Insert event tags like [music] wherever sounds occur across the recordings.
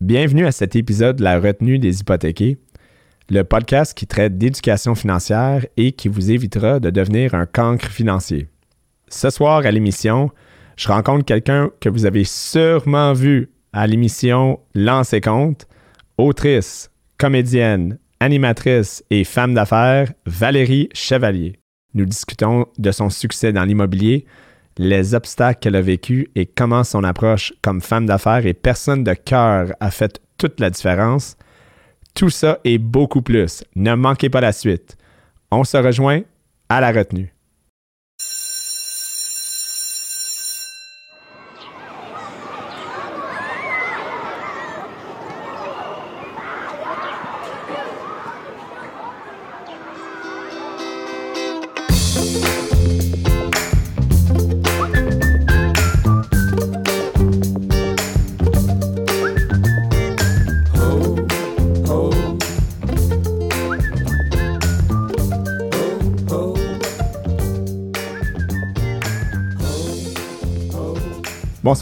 Bienvenue à cet épisode de La retenue des hypothéqués, le podcast qui traite d'éducation financière et qui vous évitera de devenir un cancre financier. Ce soir à l'émission, je rencontre quelqu'un que vous avez sûrement vu à l'émission Lancez compte, autrice, comédienne, animatrice et femme d'affaires, Valérie Chevalier. Nous discutons de son succès dans l'immobilier, les obstacles qu'elle a vécus et comment son approche comme femme d'affaires et personne de cœur a fait toute la différence. Tout ça et beaucoup plus. Ne manquez pas la suite. On se rejoint à la retenue.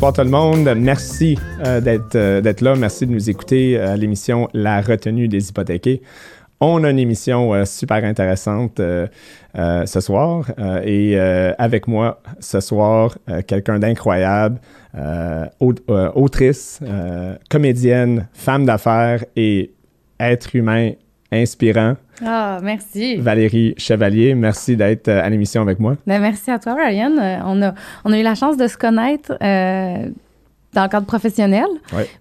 Bonsoir tout le monde. Merci euh, euh, d'être là. Merci de nous écouter euh, à l'émission La retenue des hypothéqués. On a une émission super intéressante ce soir et avec moi ce soir, quelqu'un d'incroyable, autrice, comédienne, femme d'affaires et être humain inspirant. Ah, merci. Valérie Chevalier, merci d'être euh, à l'émission avec moi. Ben, merci à toi, Ryan. Euh, on, a, on a eu la chance de se connaître euh, dans le cadre professionnel.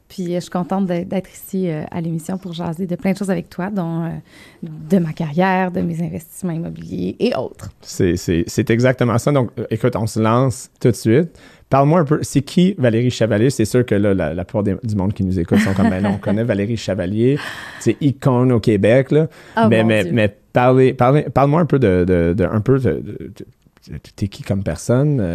Puis je suis contente d'être ici à l'émission pour jaser de plein de choses avec toi, dont de ma carrière, de mes investissements immobiliers et autres. C'est exactement ça. Donc, écoute, on se lance tout de suite. Parle-moi un peu, c'est qui Valérie Chevalier? C'est sûr que là, la, plupart du monde qui nous écoute sont comme, ben non, on connaît Valérie Chevalier, c'est icône au Québec, là. Oh, mais, mais, mais, parlez, parlez, parle-moi un peu de, de, de un peu de, t'es qui comme personne? Euh,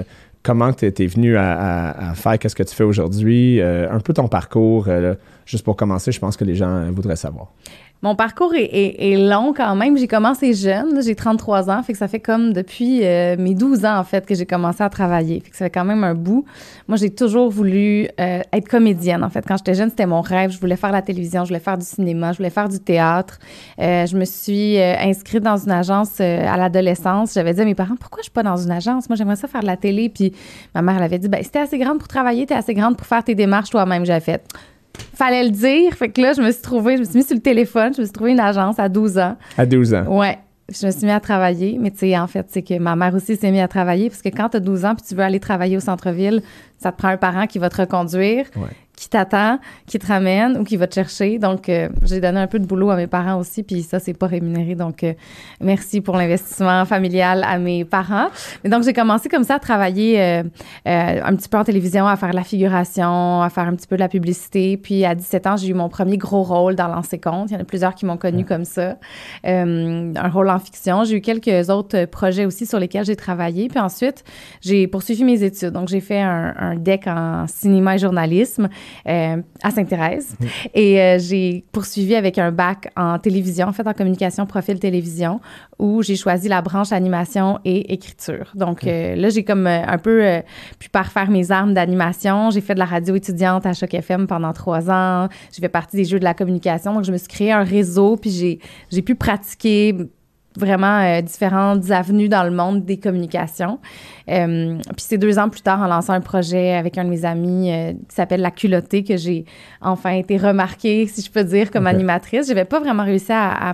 euh comment tu es, venu à, faire, qu'est-ce que tu fais aujourd'hui, euh, un peu ton parcours, euh, juste pour commencer, je pense que les gens voudraient savoir. Mon parcours est, long quand même. J'ai commencé jeune, j'ai 33 ans, fait ça fait comme depuis euh, mes 12 ans en fait que j'ai commencé à travailler. Fait ça fait quand même un bout. Moi, j'ai toujours voulu euh, être comédienne en fait. Quand j'étais jeune, c'était mon rêve. Je voulais faire la télévision, je voulais faire du cinéma, je voulais faire du théâtre. Euh, je me suis inscrite dans une agence à l'adolescence. J'avais dit à mes parents pourquoi je suis pas dans une agence? Moi, j'aimerais ça faire de la télé. Puis ma mère elle avait dit ben si assez grande pour travailler, t'es assez grande pour faire tes démarches toi-même. J'avais fait fallait le dire. Fait que là, je me suis trouvée, je me suis mis sur le téléphone, je me suis trouvée une agence à 12 ans. À 12 ans? Ouais. Je me suis mis à travailler, mais tu sais, en fait, c'est que ma mère aussi s'est mise à travailler parce que quand tu as 12 ans puis tu veux aller travailler au centre-ville, ça te prend un parent qui va te reconduire. Ouais qui t'attend, qui te ramène ou qui va te chercher. Donc, euh, j'ai donné un peu de boulot à mes parents aussi, puis ça, c'est pas rémunéré. Donc, euh, merci pour l'investissement familial à mes parents. Mais donc, j'ai commencé comme ça à travailler euh, un petit peu en télévision, à faire la figuration, à faire un petit peu de la publicité. Puis, à 17 ans, j'ai eu mon premier gros rôle dans Lancer Compte. Il y en a plusieurs qui m'ont connu comme ça. un rôle en fiction. J'ai eu quelques autres projets aussi sur lesquels j'ai travaillé. Puis ensuite, j'ai poursuivi mes études. Donc, j'ai fait un, un DEC en cinéma et journalisme. Euh, à Sainte-Thérèse. Et euh, j'ai poursuivi avec un bac en télévision, en fait, en communication profil télévision, où j'ai choisi la branche animation et écriture. Donc euh, là, j'ai comme un peu pu parfaire mes armes d'animation. J'ai fait de la radio étudiante à Choc FM pendant trois ans. J'ai fait partie des jeux de la communication. Donc, je me suis créé un réseau, puis j'ai pu pratiquer vraiment euh, différentes avenues dans le monde des communications. Euh, puis c'est deux ans plus tard, en lançant un projet avec un de mes amis euh, qui s'appelle La Culottée, que j'ai enfin été remarquée, si je peux dire, comme animatrice. Je n'avais pas vraiment réussi à,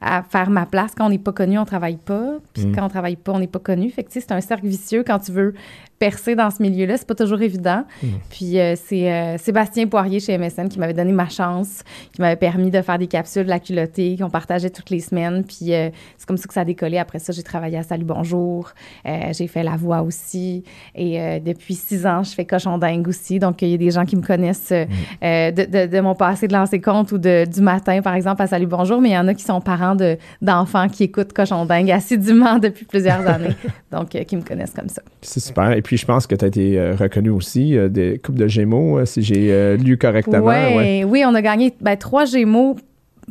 à, faire ma place. Quand on n'est pas connu, on travaille pas. Puis mm. quand on travaille pas, on n'est pas connu. Fait que c'est un cercle vicieux quand tu veux percer dans ce milieu-là, c'est pas toujours évident. Mm. Puis euh, c'est euh, Sébastien Poirier chez MSN qui m'avait donné ma chance, qui m'avait permis de faire des capsules de la culottée qu'on partageait toutes les semaines. Puis euh, c'est comme ça que ça a décollé. Après ça, j'ai travaillé à Salut Bonjour. j'ai fait la voix aussi. Et depuis six ans, je fais cochon dingue aussi. Donc il y a des gens qui me connaissent mm. de, de, mon passé de lancer compte ou de, du matin, par exemple, à Salut Bonjour. Mais il y en a qui sont parents d'enfants qui écoutent cochon dingue assidûment [laughs] depuis plusieurs années. [laughs] Donc qui me connaissent comme ça. C'est super. Et puis puis je pense que tu as été euh, reconnu aussi euh, des Coupes de Gémeaux, euh, si j'ai lu correctement. Oui, on a gagné ben, trois Gémeaux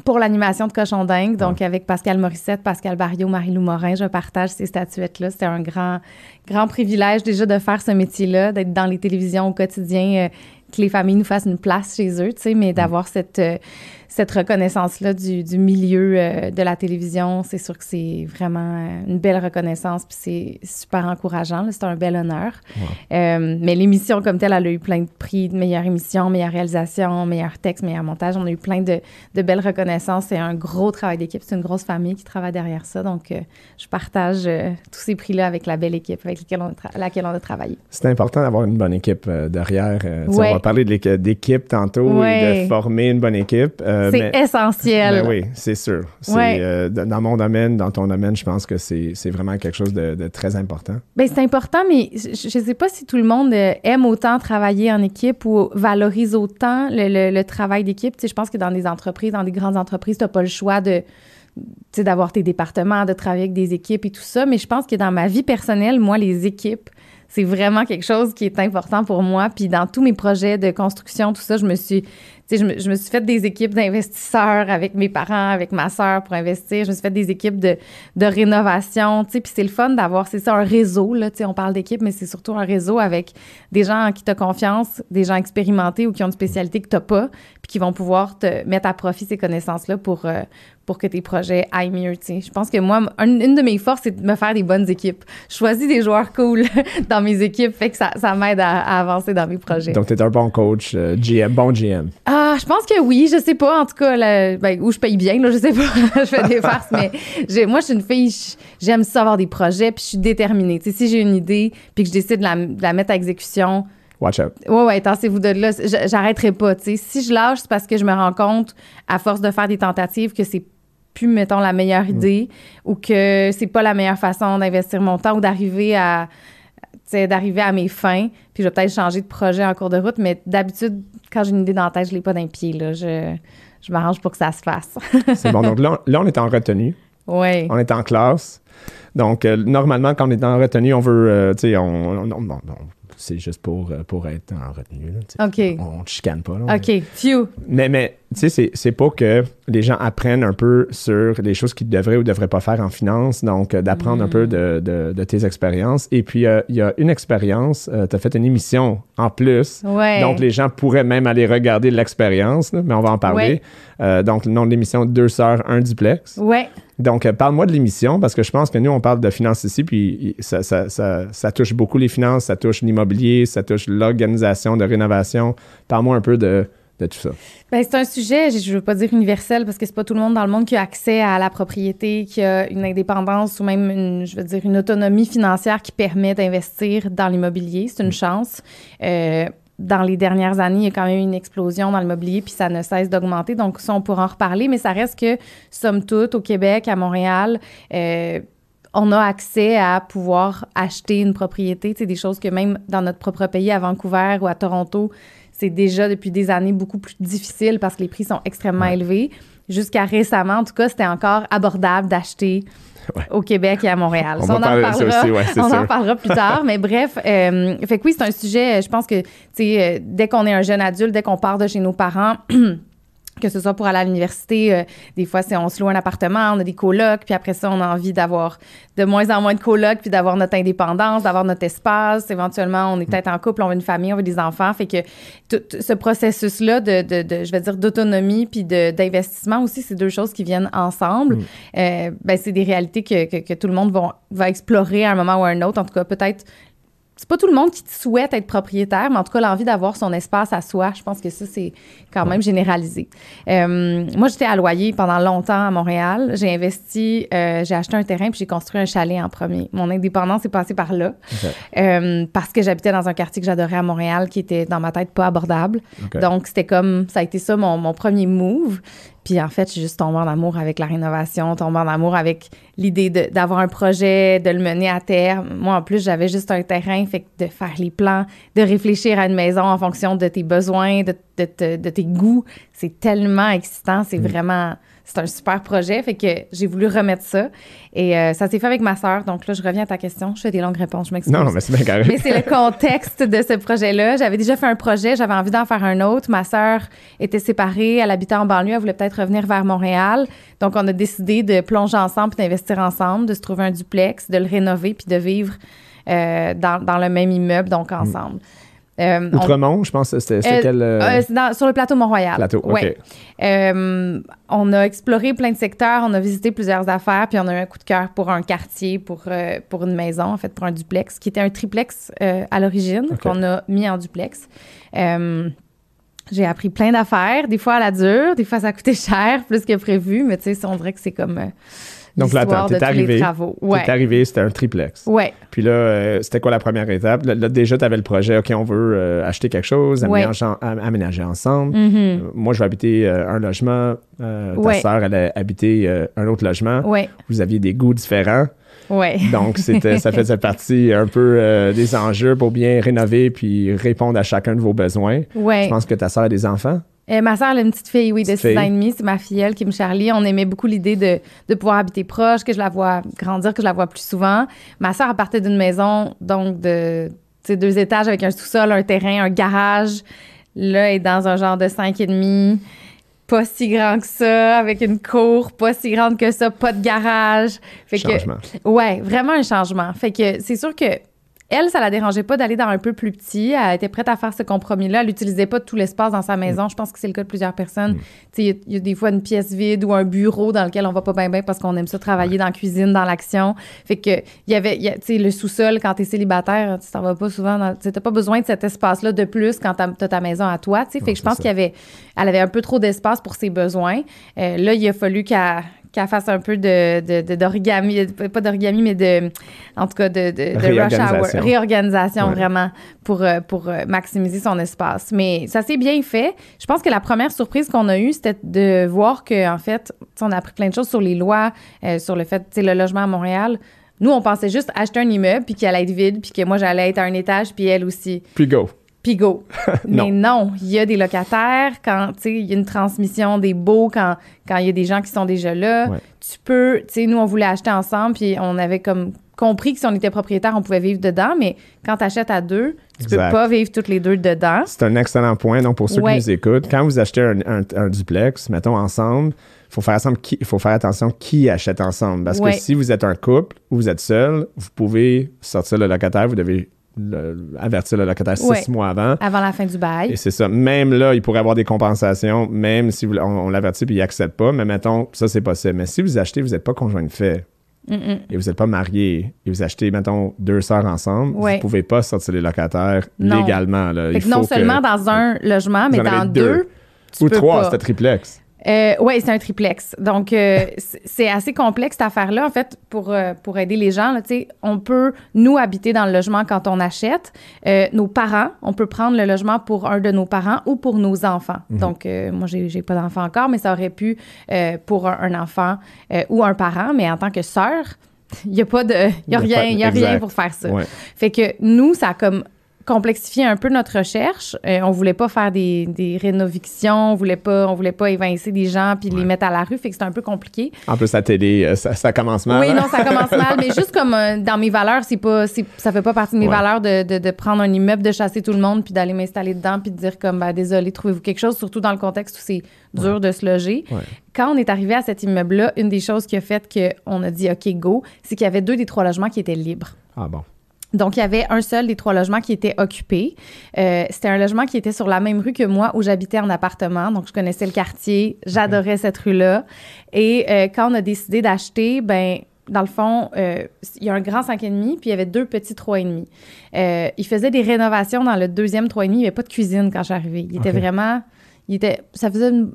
pour l'animation de Cochon Dingue, donc avec Pascal Morissette, Pascal Barriot, Marie-Lou Morin. Je partage ces statuettes-là. C'était un grand, grand privilège déjà de faire ce métier-là, d'être dans les télévisions au quotidien que les familles nous fassent une place chez eux, tu sais, mais d'avoir cette euh, cette reconnaissance-là du, du, milieu euh, de la télévision, c'est sûr que c'est vraiment euh, une belle reconnaissance, puis c'est super encourageant. C'est un bel honneur. Euh, mais l'émission comme telle, elle a eu plein de prix de meilleure émission, meilleure réalisation, meilleur texte, meilleur montage. On a eu plein de, de belles reconnaissances. C'est un gros travail d'équipe. C'est une grosse famille qui travaille derrière ça. Donc, je partage tous ces prix-là avec la belle équipe avec laquelle on a, laquelle on a travaillé. C'est important d'avoir une bonne équipe derrière. On va parler d'équipe tantôt et de former une bonne équipe. Euh, c'est essentiel. Ben oui, c'est sûr. Euh, dans mon domaine, dans ton domaine, je pense que c'est vraiment quelque chose de, très important. Ben, c'est important, mais je ne sais pas si tout le monde euh, aime autant travailler en équipe ou valorise autant le, travail d'équipe. je pense que dans des entreprises, dans des grandes entreprises, tu n'as pas le choix de d'avoir tes départements, de travailler avec des équipes et tout ça. Mais je pense que dans ma vie personnelle, moi, les équipes, c'est vraiment quelque chose qui est important pour moi. Puis dans tous mes projets de construction, tout ça, je me suis je me, je me, suis fait des équipes d'investisseurs avec mes parents, avec ma sœur pour investir. Je me suis fait des équipes de, de rénovation, tu sais, puis c'est le fun d'avoir, c'est ça, un réseau, là, tu sais, on parle d'équipe, mais c'est surtout un réseau avec des gens en qui tu as confiance, des gens expérimentés ou qui ont une spécialité que tu n'as pas, puis qui vont pouvoir te mettre à profit ces connaissances-là pour, euh, pour que tes projets aillent mieux, tu sais. Je pense que moi, une de mes forces, c'est de me faire des bonnes équipes. Je choisis des joueurs cool [laughs] dans mes équipes, fait que ça, ça m'aide à, avancer dans mes projets. Donc, tu es un bon coach, euh, GM, bon GM. Ah, ah, je pense que oui. Je sais pas. En tout cas, ben, où je paye bien, là, je sais pas. [laughs] je fais des [laughs] farces, mais moi, je suis une fille, j'aime ça avoir des projets, puis je suis déterminée. si j'ai une idée, puis que je décide de la, mettre à exécution, Watch out. Ouais, ouais, tassez-vous de là. J'arrêterai pas. Si je lâche, c'est parce que je me rends compte, à force de faire des tentatives, que c'est plus, mettons, la meilleure mm. idée ou que c'est pas la meilleure façon d'investir mon temps ou d'arriver à d'arriver à mes fins, puis je vais peut-être changer de projet en cours de route, mais d'habitude, quand j'ai une idée dans la tête, je l'ai pas d'un pied, là. Je, je m'arrange pour que ça se fasse. [laughs] c'est bon. Donc là, on est en retenue. Oui. On est en classe. Donc, euh, normalement, quand on est en retenue, on veut, euh, tu sais, on, c'est juste pour, euh, pour être en retenue. OK. On ne chicane pas. Là, OK. Phew. Mais, mais tu sais, c'est pas que les gens apprennent un peu sur les choses qu'ils devraient ou devraient pas faire en finance. Donc, euh, d'apprendre un peu de, de, de, tes expériences. Et puis, euh, il y a une expérience. tu as fait une émission en plus. Ouais. Donc, les gens pourraient même aller regarder l'expérience, mais on va en parler. donc, le nom de l'émission, Deux sœurs, un duplex. Ouais. Donc, euh, parle-moi de l'émission, parce que je pense que nous, on parle de finances ici, puis ça, ça, ça, touche beaucoup les finances, ça touche l'immobilier, ça touche l'organisation de rénovation. Parle-moi un peu de, de tout ça. Bien, c'est un sujet, je ne veux pas dire universel, parce que c'est pas tout le monde dans le monde qui a accès à la propriété, qui a une indépendance ou même, une, je veux dire, une autonomie financière qui permet d'investir dans l'immobilier. C'est une mm. chance. Euh, dans les dernières années, il y a quand même eu une explosion dans l'immobilier, puis ça ne cesse d'augmenter. Donc, ça, on pourra en reparler, mais ça reste que, somme toute, au Québec, à Montréal, euh, on a accès à pouvoir acheter une propriété. C'est des choses que même dans notre propre pays, à Vancouver ou à Toronto, c'est déjà depuis des années beaucoup plus difficile parce que les prix sont extrêmement élevés. Jusqu'à récemment, en tout cas, c'était encore abordable d'acheter [laughs] au Québec et à Montréal. On, en, parlera, on en parlera plus tard. [laughs] Mais bref, euh, fait que oui, c'est un sujet, je pense que, euh, dès qu'on est un jeune adulte, dès qu'on part de chez nos parents, [clears throat] que ce soit pour aller à l'université, euh, des fois, c'est on se loue un appartement, on a des colocs, puis après ça, on a envie d'avoir de moins en moins de colocs, puis d'avoir notre indépendance, d'avoir notre espace. Éventuellement, on est peut-être en couple, on veut une famille, on veut des enfants. Fait que tout ce processus-là de, de, de, je vais dire, d'autonomie puis d'investissement aussi, c'est deux choses qui viennent ensemble. Mm. Euh, ben, c'est des réalités que, que, que, tout le monde va, va explorer à un moment ou à un autre. En tout cas, peut-être c'est pas tout le monde qui souhaite être propriétaire, mais en tout cas, l'envie d'avoir son espace à soi, je pense que ça, c'est quand même généralisé. Euh, moi, j'étais à loyer pendant longtemps à Montréal. J'ai investi, euh, j'ai acheté un terrain puis j'ai construit un chalet en premier. Mon indépendance est passée par là euh, parce que j'habitais dans un quartier que j'adorais à Montréal qui était dans ma tête pas abordable. Donc, c'était comme, ça a été ça mon, mon premier move. Puis en fait, je suis juste tombée en amour avec la rénovation, tombée en amour avec l'idée d'avoir un projet, de le mener à terme. Moi, en plus, j'avais juste un terrain, fait que de faire les plans, de réfléchir à une maison en fonction de tes besoins, de, de, de tes goûts, c'est tellement excitant, c'est mm. vraiment c'est un super projet. Fait que j'ai voulu remettre ça. Et euh, ça s'est fait avec ma sœur. Donc là, je reviens à ta question. Je fais des longues réponses. Je m'excuse. Non, mais c'est bien carré. Mais c'est le contexte de ce projet-là. J'avais déjà fait un projet. J'avais envie d'en faire un autre. Ma sœur était séparée. Elle habitait en banlieue. Elle voulait peut-être revenir vers Montréal. Donc, on a décidé de plonger ensemble puis d'investir ensemble, de se trouver un duplex, de le rénover puis de vivre euh, dans, dans, le même immeuble, donc mm. ensemble. Euh, on- Outremont, je pense c'était Euh, quel. euh, dans- sur le plateau Mont-Royal. Plateau, OK. Ouais. On a exploré plein de secteurs, on a visité plusieurs affaires, puis on a eu un coup de cœur pour un quartier, pour, pour une maison, en fait, pour un duplex, qui était un triplex à l'origine, qu'on a mis en duplex. J'ai appris plein d'affaires, des fois à la dure, des fois ça a coûté [laughs] cher, plus que prévu, mais tu sais, on dirait que c'est comme euh, Donc là, attends, t'es arrivé. travaux. T'es arrivé, c'était un triplex. Ouais. Puis là, euh, c'était quoi la première étape? Là, là, déjà, tu avais le projet, OK, on veut euh, acheter quelque chose, Ouais. aménager, en- am- aménager ensemble. Mhm. Euh, moi, je vais habiter euh, un logement. ta sœur, elle a habité un autre logement. Vous aviez des goûts différents. Ouais. [laughs] Donc, c'était, ça faisait [laughs] partie un peu euh, des enjeux pour bien rénover puis répondre à chacun de vos besoins. Ouais. Je pense que ta sœur a des enfants. Euh, ma soeur, elle a une petite fille, oui, de Petite 6 ans et demi. C'est ma filleule, Kim Charlie. On aimait beaucoup l'idée de, de pouvoir habiter proche, que je la vois grandir, que je la vois plus souvent. Ma soeur, elle partait d'une maison, donc, de deux étages avec un sous-sol, un terrain, un garage. Là, elle est dans un genre de 5 et demi. Pas si grand que ça, avec une cour, pas si grande que ça, pas de garage. Fait que, Changement. Ouais, vraiment un changement. Fait que c'est sûr que elle, ça la dérangeait pas d'aller dans un peu plus petit. Elle était prête à faire ce compromis-là. Elle n'utilisait pas tout l'espace dans sa maison. Je pense que c'est le cas de plusieurs personnes. Tu sais, il y a- il y, a des fois une pièce vide ou un bureau dans lequel on va pas bien bien parce qu'on aime ça travailler dans la cuisine, dans l'action. Fait que il y avait, y a- tu le sous-sol quand t'es célibataire, tu t'en vas pas souvent. Tu pas besoin de cet espace-là de plus quand t'as t'as ta maison à toi. Tu fait que je pense ça. qu'il y avait, elle avait un peu trop d'espace pour ses besoins. Euh, là, il a fallu qu'elle qu'elle fasse un peu de, d'origami, pas d'origami, mais de, en tout cas, de, de, de rush hour, réorganisation Ouais. vraiment pour, euh, pour euh, maximiser son espace. Mais ça s'est bien fait. Je pense que la première surprise qu'on a eue, c'était de voir que, en fait, on a appris plein de choses sur les lois, euh, sur le fait, tu sais, le logement à Montréal. Nous, on pensait juste acheter un immeuble, puis qu'il allait être vide, puis que moi, j'allais être à un étage, puis elle aussi Puis go. Puis go. [laughs] Non. Mais non, il y a des locataires quand, il y a une transmission des baux quand quand il y a des gens qui sont déjà là. Ouais. Tu peux, tu sais, nous, on voulait acheter ensemble, puis on avait comme compris que si on était propriétaire, on pouvait vivre dedans, mais quand tu achètes à deux, tu Exact. peux pas vivre toutes les deux dedans. C'est un excellent point. Donc, pour ceux Ouais. qui nous écoutent, quand vous achetez un, un- un duplex, mettons ensemble, il faut faire, ensemble qui- faut faire attention qui achète ensemble. Parce Ouais. que si vous êtes un couple ou vous êtes seul, vous pouvez sortir le locataire, vous devez le- avertir le locataire six mois avant. Avant la fin du bail. Et c'est ça. Même là, il pourrait avoir des compensations, même si vous- on, on l'avertit puis il n'accepte pas. Mais mettons, ça, c'est possible. Mais si vous achetez, vous n'êtes pas conjoint de fait et vous n'êtes pas marié et vous achetez, mettons, deux sœurs ensemble, Ouais. vous ne pouvez pas sortir les locataires Non. légalement. Là. Il non que- seulement dans un logement, mais dans deux. deux, tu Ou trois, c'était triplex. Euh, oui, c'est un triplex. Donc, euh, [laughs] c'est assez complexe cette affaire-là. En fait, pour, euh, pour aider les gens, là, on peut, nous, habiter dans le logement quand on achète. Euh, nos parents, on peut prendre le logement pour un de nos parents ou pour nos enfants. Donc, euh, moi, j'ai pas d'enfant encore, mais ça aurait pu pour un, un enfant ou un parent. Mais en tant que sœur, [laughs] il n'y a pas de. Il a rien, y a rien pour faire ça. Ouais. Fait que nous, ça a comme complexifié un peu notre recherche. Euh, on voulait pas faire des, des rénovictions, on voulait pas, on voulait pas évincer des gens puis les mettre à la rue. Fait que c'était un peu compliqué. En plus, la télé, euh, ça, ça commence mal. Oui, hein? non, ça commence mal, mais juste comme euh, dans mes valeurs, c'est pas, ça fait pas partie de mes Ouais. valeurs de, de, de prendre un immeuble, de chasser tout le monde puis d'aller m'installer dedans puis de dire comme, ben, désolé, trouvez-vous quelque chose, surtout dans le contexte où c'est dur de se loger. Quand on est arrivé à cet immeuble-là, une des choses qui a fait qu'on a dit OK, go, c'est qu'il y avait deux des trois logements qui étaient libres. Ah bon. Donc, il y avait un seul des trois logements qui était occupé. Euh, c'était un logement qui était sur la même rue que moi où j'habitais en appartement. Donc, je connaissais le quartier. J'adorais cette rue-là. Et euh, quand on a décidé d'acheter, ben dans le fond, euh, il y a un grand 5,5 puis il y avait deux petits 3,5. Euh, il faisait des rénovations dans le deuxième 3,5. Il n'y avait pas de cuisine quand arrivée. Il était vraiment... Il était, ça faisait une-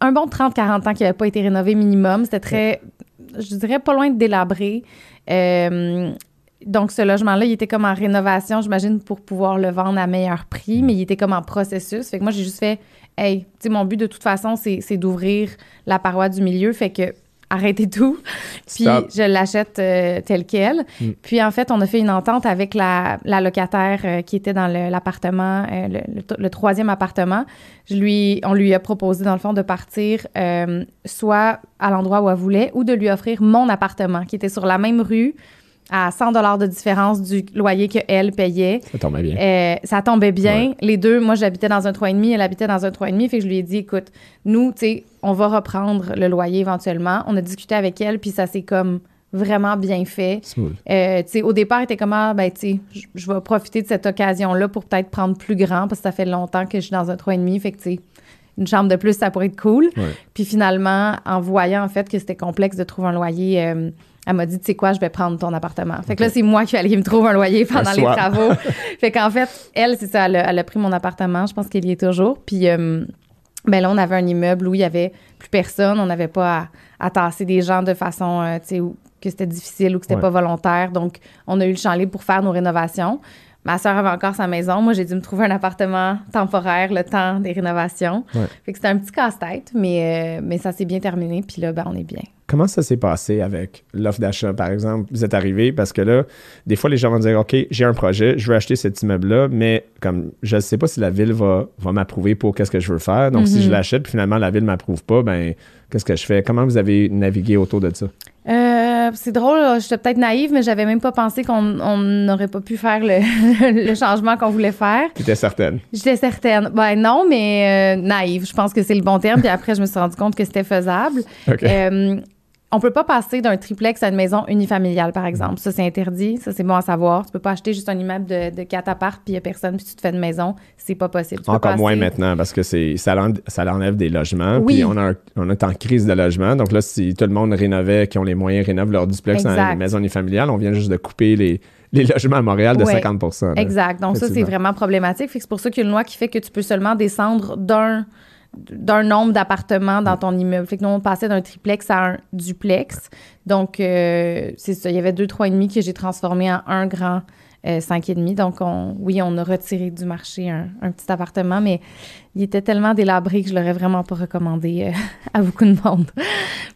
un bon 30-40 ans qu'il n'avait pas été rénové minimum. C'était très, je dirais, pas loin de délabré. Euh, donc, ce logement-là, il était comme en rénovation, j'imagine, pour pouvoir le vendre à meilleur prix, mais il était comme en processus. Fait que moi, j'ai juste fait, hey, tu sais, mon but de toute façon, c'est d'ouvrir la paroi du milieu. Fait que arrêtez tout. [laughs] Puis Stop. je l'achète euh, tel quel. Mm. Puis en fait, on a fait une entente avec la, la locataire euh, qui était dans le- l'appartement, euh, le, le- le troisième appartement. Je lui, on lui a proposé, dans le fond, de partir soit à l'endroit où elle voulait ou de lui offrir mon appartement qui était sur la même rue à 100 dollars de différence du loyer qu'elle payait. Ça tombait bien. Euh, ça tombait bien. Ouais. Les deux, moi, j'habitais dans un 3,5, elle habitait dans un 3,5. Fait que je lui ai dit, écoute, nous, tu sais, on va reprendre le loyer éventuellement. On a discuté avec elle, puis ça s'est comme vraiment bien fait. Smooth. Euh, tu sais, au départ, il était comme, ah, ben, tu sais, je- je vais profiter de cette occasion-là pour peut-être prendre plus grand parce que ça fait longtemps que je suis dans un 3,5. Fait que, tu sais, une chambre de plus, ça pourrait être cool. Ouais. Puis finalement, en voyant, en fait, que c'était complexe de trouver un loyer, euh, elle m'a dit, tu sais quoi, je vais prendre ton appartement. Fait que là, c'est moi qui allais me trouver un loyer pendant Un les travaux. [laughs] fait qu'en fait, elle, c'est ça, elle a, elle a pris mon appartement. Je pense qu'elle y est toujours. Puis, euh, ben là, on avait un immeuble où il y avait plus personne. On n'avait pas à, à tasser des gens de façon, euh, tu sais, que c'était difficile ou que c'était Ouais. pas volontaire. Donc, on a eu le champ libre pour faire nos rénovations. Ma soeur avait encore sa maison. Moi, j'ai dû me trouver un appartement temporaire le temps des rénovations. Ouais. Fait que c'était un petit casse-tête, mais, euh, mais ça s'est bien terminé. Puis là, ben, on est bien. Comment ça s'est passé avec l'offre d'achat, par exemple? Vous êtes arrivé parce que là, des fois, les gens vont dire OK, j'ai un projet, je veux acheter cet immeuble-là, mais comme je ne sais pas si la ville va, va m'approuver pour qu'est-ce que je veux faire. Donc, si Mhm. je l'achète, puis finalement, la ville ne m'approuve pas, ben qu'est-ce que je fais? Comment vous avez navigué autour de ça? Euh, c'est drôle, j'étais peut-être naïve, mais j'avais même pas pensé qu'on on n'aurait pas pu faire le, [laughs] le changement qu'on voulait faire. Tu étais certaine? J'étais certaine. Ben non, mais euh, naïve, je pense que c'est le bon terme. Puis après, je me suis rendu compte que c'était faisable. [laughs] Euh, on peut pas passer d'un triplex à une maison unifamiliale, par exemple. Ça, c'est interdit. Ça, c'est bon à savoir. Tu peux pas acheter juste un immeuble de, de quatre apparts, puis il y a personne, puis tu te fais une maison. C'est pas possible. Tu Encore moins maintenant parce que c'est ça, ça l'enlève des logements. Oui. Puis on, a un- on est en crise de logement. Donc là, si tout le monde rénovait, qui ont les moyens, rénove leur duplex dans les maisons unifamiliales, on vient juste de couper les, les logements à Montréal de Ouais. 50 là. Exact. Donc, ça, c'est vraiment problématique. C'est pour ça qu'il y a une loi qui fait que tu peux seulement descendre d'un d'un nombre d'appartements dans ton immeuble. Fait que nous, on passait d'un triplex à un duplex. Donc, euh, c'est ça. Il y avait deux, trois et demi que j'ai transformé en un grand euh, cinq et demi. Donc, on, oui, on a retiré du marché un, un petit appartement, mais il était tellement délabré que je l'aurais vraiment pas recommandé euh, [laughs] à beaucoup de monde.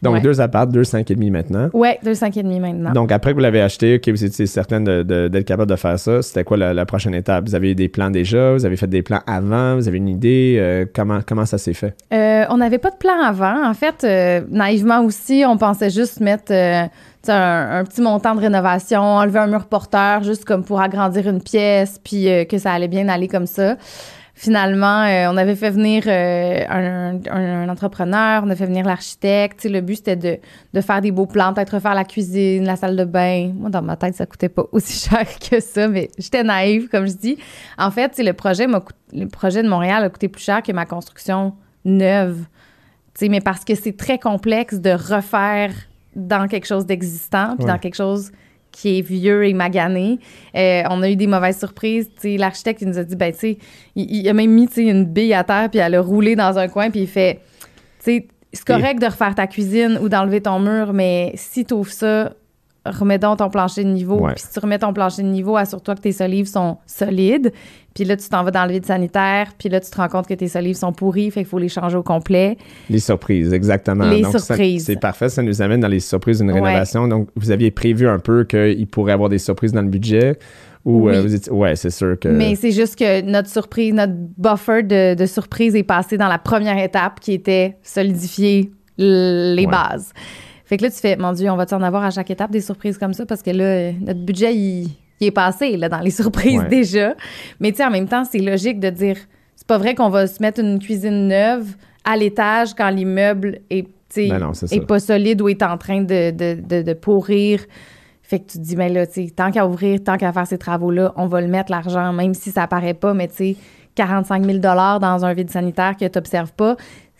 Donc Ouais. deux apparts, deux cinq et demi maintenant. Ouais, deux cinq et demi maintenant. Donc, après que vous l'avez acheté, OK, vous étiez certaine d'être capable de faire ça. C'était quoi la, la prochaine étape? Vous avez des plans déjà? Vous avez fait des plans avant? Vous avez une idée? Euh, comment, comment ça s'est fait? Euh, on n'avait pas de plan avant. En fait, naïvement aussi, on pensait juste mettre un, un petit montant de rénovation, enlever un mur porteur, juste comme pour agrandir une pièce, puis euh, que ça allait bien aller comme ça. Finalement, euh, on avait fait venir euh, un, un- un entrepreneur, on a fait venir l'architecte. Le but, c'était de, de faire des beaux plans, peut-être refaire la cuisine, la salle de bain. Moi, dans ma tête, ça coûtait pas [laughs] aussi cher que ça, mais j'étais naïve, comme je dis. En fait, le projet, le projet de Montréal a coûté plus cher que ma construction neuve. Tu sais, mais parce que c'est très complexe de refaire dans quelque chose d'existant, puis Ouais. dans quelque chose qui est vieux et magané. Euh, on a eu des mauvaises surprises. L'architecte, il nous a dit, ben, tu sais, il, il a même mis, une bille à terre, puis elle a roulé dans un coin, puis il fait, tu sais, c'est correct de refaire ta cuisine ou d'enlever ton mur, mais si tu ouvres ça, remets donc ton plancher de niveau. Ouais. Puis si tu remets ton plancher de niveau, assure-toi que tes solives sont solides. Puis là, tu t'en vas dans le vide sanitaire. Puis là, tu te rends compte que tes solives sont pourries. Fait qu'il faut les changer au complet. Les surprises, exactement. Les Donc, surprises. C'est parfait. Ça nous amène dans les surprises d'une Ouais. rénovation. Donc, vous aviez prévu un peu qu'il pourrait y avoir des surprises dans le budget? Ou Oui. euh, vous étiez- ouais, c'est sûr que. Mais c'est juste que notre surprise, notre buffer de, de surprise est passé dans la première étape qui était solidifier les Ouais. bases. Fait que là, tu fais, mon Dieu, on va-tu en avoir à chaque étape des surprises comme ça? Parce que là, notre budget, il, il est passé là, dans les surprises Ouais. déjà. Mais tu sais, en même temps, c'est logique de dire, c'est pas vrai qu'on va se mettre une cuisine neuve à l'étage quand l'immeuble est, tu sais, Ben non, est pas solide ou est en train de, de, de, de pourrir. Fait que tu te dis, mais là, tu sais, tant qu'à ouvrir, tant qu'à faire ces travaux-là, on va le mettre l'argent, même si ça paraît pas, mais tu sais, 45 000 dans un vide sanitaire que tu n'observes pas,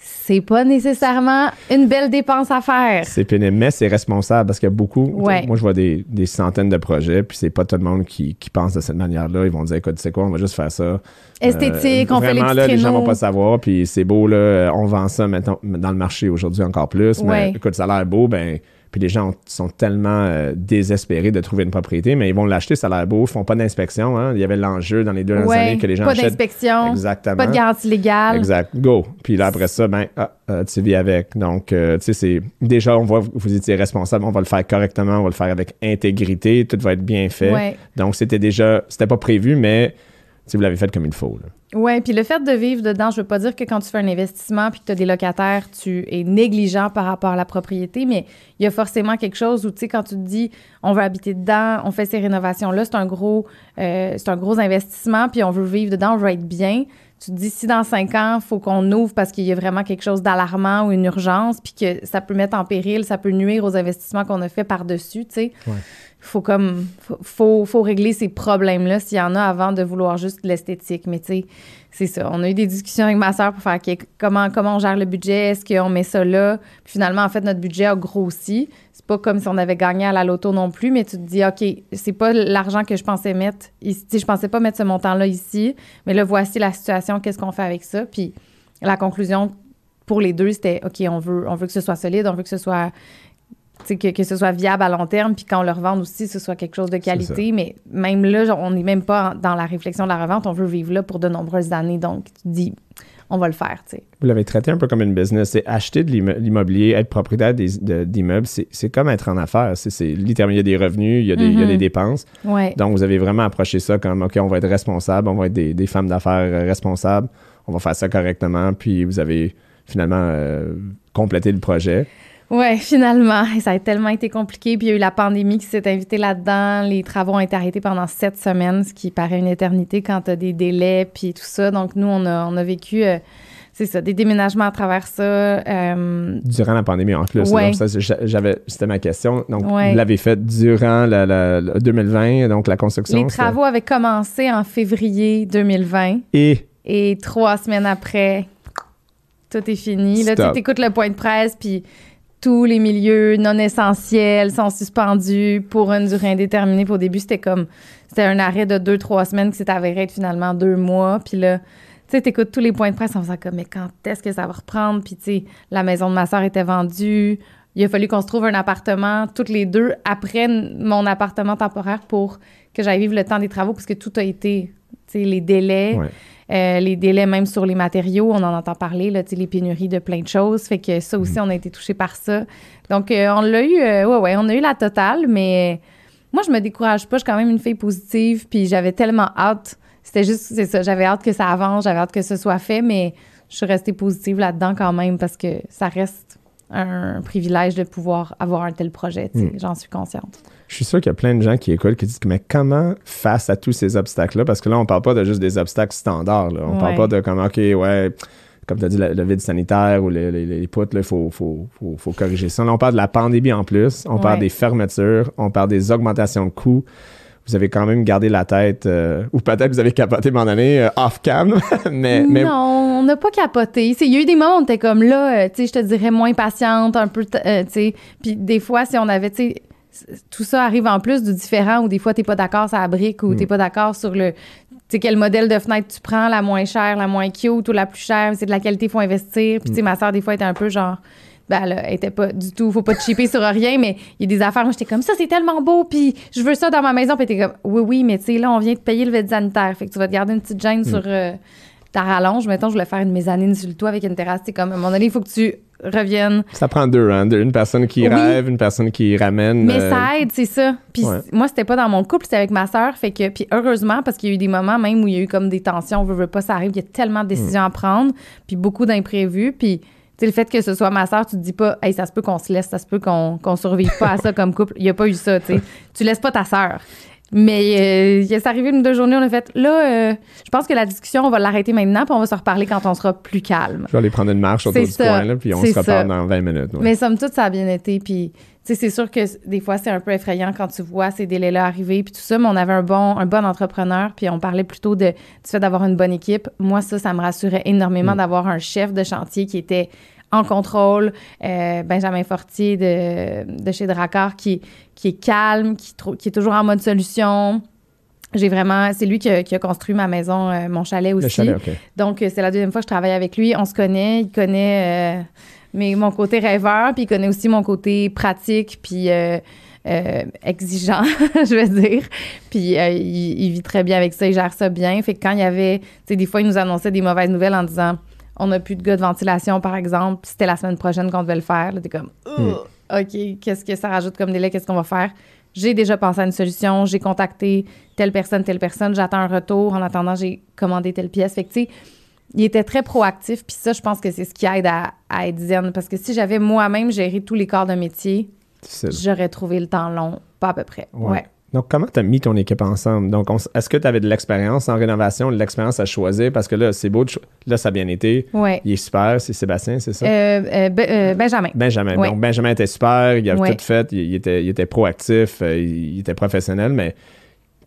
c'est pas nécessairement une belle dépense à faire. C'est pénible, mais c'est responsable parce qu'il y a beaucoup. Ouais. Moi, je vois des, des centaines de projets, puis c'est pas tout le monde qui, qui pense de cette manière-là. Ils vont dire, écoute, tu sais quoi, on va juste faire ça. Esthétique, Euh, on fait les vraiment, là, les gens vont pas savoir, puis c'est beau, là, euh, on vend ça maintenant dans le marché aujourd'hui encore plus. Mais Ouais. écoute, ça a l'air beau, ben. Puis les gens ont- sont tellement euh, désespérés de trouver une propriété, mais ils vont l'acheter, ça a l'air beau, ils font pas d'inspection. Hein. Il y avait l'enjeu dans les deux dernières Ouais, années que les gens pas achètent. d'inspection, Exactement. pas de garantie légale. Exact. Go. Puis là, après ça, ben, ah, euh, tu vis avec. Donc, euh, tu sais, c'est. Déjà, on voit que vous étiez responsable. On va le faire correctement. On va le faire avec intégrité. Tout va être bien fait. Ouais. Donc, c'était déjà. C'était pas prévu, mais sais, vous l'avez fait comme il faut. Oui, puis le fait de vivre dedans, je veux pas dire que quand tu fais un investissement puis que tu as des locataires, tu es négligent par rapport à la propriété, mais il y a forcément quelque chose où, tu sais, quand tu te dis, on veut habiter dedans, on fait ces rénovations-là, c'est un gros, euh, c'est un gros investissement, puis on veut vivre dedans, on veut être bien. tu te dis si dans cinq ans, il faut qu'on ouvre parce qu'il y a vraiment quelque chose d'alarmant ou une urgence, puis que ça peut mettre en péril, ça peut nuire aux investissements qu'on a fait par-dessus, tu sais. Ouais. Faut comme faut, faut régler ces problèmes-là s'il y en a avant de vouloir juste l'esthétique. Mais tu sais, c'est ça. On a eu des discussions avec ma soeur pour faire comment, comment on gère le budget, est-ce qu'on met ça là? Puis finalement, en fait, notre budget a grossi. C'est pas comme si on avait gagné à la loto non plus, mais tu te dis, OK, c'est pas l'argent que je pensais mettre ici. Je pensais pas mettre ce montant-là ici, mais là, voici la situation, qu'est-ce qu'on fait avec ça? Puis la conclusion pour les deux, c'était, OK, on veut, on veut que ce soit solide, on veut que ce soit que, que ce soit viable à long terme, puis quand on le revende aussi, ce soit quelque chose de qualité. Mais même là, on n'est même pas dans la réflexion de la revente. On veut vivre là pour de nombreuses années. Donc, tu dis, on va le faire. Vous l'avez traité un peu comme une business. C'est acheter de l'immobilier, être propriétaire d'immeubles, c'est comme être en affaires. C'est littéralement, il y a des revenus, il y a des, il y a des mm-hmm. dépenses. Ouais. Donc, vous avez vraiment approché ça comme, OK, on va être responsable, on va être des, des femmes d'affaires responsables, on va faire ça correctement. Puis, vous avez finalement euh, complété le projet. Oui, [laughs] finalement. ça a tellement été compliqué. Puis il y a eu la pandémie qui s'est invitée là-dedans. Les travaux ont été arrêtés pendant sept semaines, ce qui paraît une éternité quand tu as des délais puis tout ça. Donc nous, on a, on a vécu. Euh, c'est ça, des déménagements à travers ça. Euh, durant la pandémie, en plus. Ouais. j'avais, c'était ma question. Donc, vous l'avez fait durant la, 2020, donc la construction. Les travaux avaient commencé en février 2020. Et? Et trois semaines après, tout est fini. Là, tu écoutes le point de presse, puis tous les milieux non essentiels sont suspendus pour une durée indéterminée. au début, c'était comme, c'était un arrêt de deux, trois semaines qui s'est avéré être finalement deux mois. Puis là, tu sais, t'écoutes tous les points de presse en faisant comme, mais quand est-ce que ça va reprendre? Puis, tu sais, la maison de ma soeur était vendue. Il a fallu qu'on se trouve un appartement toutes les deux après mon appartement temporaire pour que j'aille vivre le temps des travaux parce que tout a été, tu sais, les délais. Euh, les délais même sur les matériaux, on en entend parler, là, les pénuries de plein de choses. Fait que ça aussi, mm. on a été touché par ça. Donc, euh, on l'a eu, euh, ouais, ouais, on a eu la totale, mais moi, je me décourage pas. Je suis quand même une fille positive, puis j'avais tellement hâte. C'était juste, c'est ça, j'avais hâte que ça avance, j'avais hâte que ce soit fait, mais je suis restée positive là-dedans quand même parce que ça reste un privilège de pouvoir avoir un tel projet. Mm. J'en suis consciente. Je suis sûr qu'il y a plein de gens qui écoutent qui disent mais comment face à tous ces obstacles-là? Parce que là on parle pas de juste des obstacles standards là. on parle pas de comme ok ouais comme tu as dit le, vide sanitaire ou les, les, poutres il faut, faut, faut, corriger ça là, on parle de la pandémie en plus on parle des fermetures on parle des augmentations de coûts vous avez quand même gardé la tête, euh, ou peut-être vous avez capoté mon année euh, off-cam, [laughs] mais, Non, on n'a pas capoté. Il y a eu des moments où on était comme là, euh, tu sais, je te dirais moins patiente, un peu, tu sais. Puis des fois, si on avait, tu sais, tout ça arrive en plus du différent où des fois, tu n'es pas d'accord sur la brique ou tu n'es mm. pas d'accord sur le. Tu sais, quel modèle de fenêtre tu prends, la moins chère, la moins cute ou la plus chère, c'est de la qualité, il faut investir. Puis, tu sais, mm. ma soeur, des fois, était un peu genre. Ben, elle était pas du tout, faut pas te chipper sur rien, mais il y a des affaires, moi, j'étais comme ça, c'est tellement beau, puis je veux ça dans ma maison, puis t'es comme, oui, oui, mais tu sais, là, on vient de payer le vide sanitaire, fait que tu vas te garder une petite gêne mm. sur euh, ta rallonge. Mettons, je voulais faire une mezzanine sur le toit avec une terrasse, c'est comme, à un moment donné, il faut que tu reviennent. Ça prend deux, hein? Une personne qui rêve, une personne qui ramène. Mais ça euh, aide, c'est ça. Puis moi, c'était pas dans mon couple, c'était avec ma sœur. Fait que, puis heureusement, parce qu'il y a eu des moments même où il y a eu comme des tensions, on veut, veut pas, ça arrive, il y a tellement de décisions mm. à prendre, puis beaucoup d'imprévus. Puis, tu sais, le fait que ce soit ma sœur, tu te dis pas, hey, ça se peut qu'on se laisse, ça se peut qu'on survive pas à ça comme couple. Il y a pas eu ça, tu tu laisses pas ta sœur. Mais euh, c'est arrivé une deux journées, on a fait là, euh, je pense que la discussion, on va l'arrêter maintenant, puis on va se reparler quand on sera plus calme. Je vais aller prendre une marche autour du coin, là, puis on se reparle dans 20 minutes. Mais somme toute, ça a bien été. Puis, c'est sûr que des fois, c'est un peu effrayant quand tu vois ces délais-là arriver, puis tout ça, mais on avait un bon, un bon entrepreneur, puis on parlait plutôt de, du fait d'avoir une bonne équipe. Moi, ça, ça me rassurait énormément mm. d'avoir un chef de chantier qui était en contrôle. Euh, Benjamin Fortier de, de chez Dracar qui, qui est calme, qui, qui est toujours en mode solution. J'ai vraiment, c'est lui qui a, construit ma maison, euh, mon chalet aussi. Donc euh, c'est la deuxième fois que je travaille avec lui. On se connaît, il connaît mais mon côté rêveur, puis il connaît aussi mon côté pratique, puis exigeant, [laughs] je veux dire. Puis il, vit très bien avec ça, il gère ça bien. Fait que quand il y avait, tu sais, des fois, il nous annonçait des mauvaises nouvelles en disant on n'a plus de gars de ventilation, par exemple, c'était la semaine prochaine qu'on devait le faire. Là, t'es comme, hmm. OK, qu'est-ce que ça rajoute comme délai? Qu'est-ce qu'on va faire? J'ai déjà pensé à une solution, j'ai contacté telle personne, telle personne, j'attends un retour. En attendant, j'ai commandé telle pièce. Fait que, tu sais, il était très proactif. Puis ça, je pense que c'est ce qui aide à, être zen. Parce que si j'avais moi-même géré tous les corps de métier, j'aurais trouvé le temps long, pas à peu près. Ouais. Donc, comment tu as mis ton équipe ensemble? Donc, est-ce que tu avais de l'expérience en rénovation, de l'expérience à choisir? Parce que là, c'est beau. Là, ça a bien été. Ouais. Il est super. C'est Sébastien, c'est ça? Euh, euh, euh, Benjamin. Benjamin. Donc, Benjamin était super. Il a tout fait. Il, était, il était proactif. il était professionnel. Mais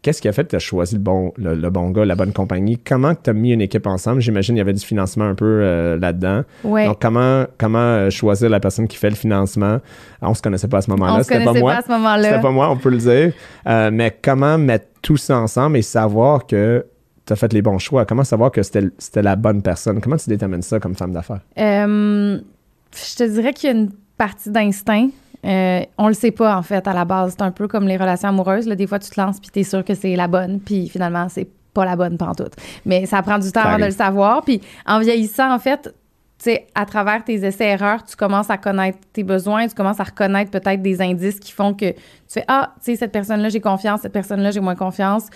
Qu'est-ce qui a fait que tu as choisi le bon, le, bon gars, la bonne compagnie? Comment tu as mis une équipe ensemble? J'imagine qu'il y avait du financement un peu euh, là-dedans. Donc, comment, comment euh, choisir la personne qui fait le financement? On se connaissait pas à ce moment-là. C'était pas moi. Pas à ce moment-là. C'était pas moi, on peut le dire. Euh, mais comment mettre tout ça ensemble et savoir que tu as fait les bons choix? Comment savoir que c'était la bonne personne? Comment tu détermines ça comme femme d'affaires? je te dirais qu'il y a une partie d'instinct. Euh, on le sait pas, en fait, à la base. C'est un peu comme les relations amoureuses. Là. Des fois, tu te lances puis tu es sûr que c'est la bonne, puis finalement, c'est pas la bonne pantoute. Mais ça prend du temps avant de le savoir. Puis en vieillissant, en fait, tu sais, à travers tes essais-erreurs, tu commences à connaître tes besoins, tu commences à reconnaître peut-être des indices qui font que tu fais Ah, tu sais, cette personne-là, j'ai confiance, cette personne-là, j'ai moins confiance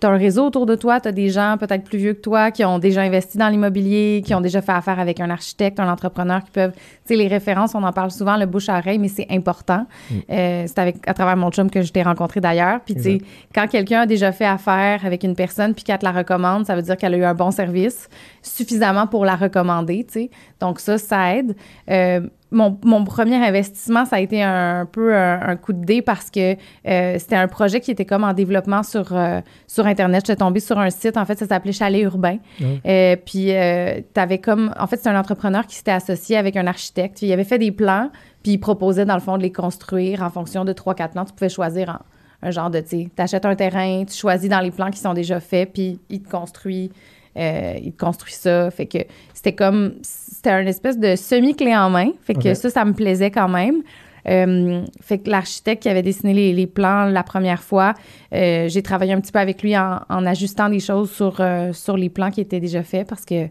tu as un réseau autour de toi, tu as des gens peut-être plus vieux que toi qui ont déjà investi dans l'immobilier, qui ont déjà fait affaire avec un architecte, un entrepreneur qui peuvent. Tu sais, les références, on en parle souvent, le bouche à oreille, mais c'est important. Mm. Euh, c'est avec, à travers mon chum que je t'ai rencontré d'ailleurs. Puis, tu sais, quand quelqu'un a déjà fait affaire avec une personne puis qu'elle te la recommande, ça veut dire qu'elle a eu un bon service, suffisamment pour la recommander, tu sais. Donc, ça, ça aide. Euh, mon, mon, premier investissement, ça a été un, peu un, coup de dé parce que euh, c'était un projet qui était comme en développement sur, euh, sur Internet. J'étais tombée sur un site, en fait, ça s'appelait Chalet Urbain. Euh, puis, tu avais comme. En fait, c'est un entrepreneur qui s'était associé avec un architecte. il avait fait des plans, puis il proposait, dans le fond, de les construire en fonction de 3-4 plans. Tu pouvais choisir un genre de. Tu achètes un terrain, tu choisis dans les plans qui sont déjà faits, puis il te construit. il te construit ça. Fait que c'était comme c'était un espèce de semi-clé en main. Fait que ça, ça me plaisait quand même. Euh, fait que l'architecte qui avait dessiné les, plans la première fois, euh, j'ai travaillé un petit peu avec lui en, ajustant des choses sur, euh, sur les plans qui étaient déjà faits parce que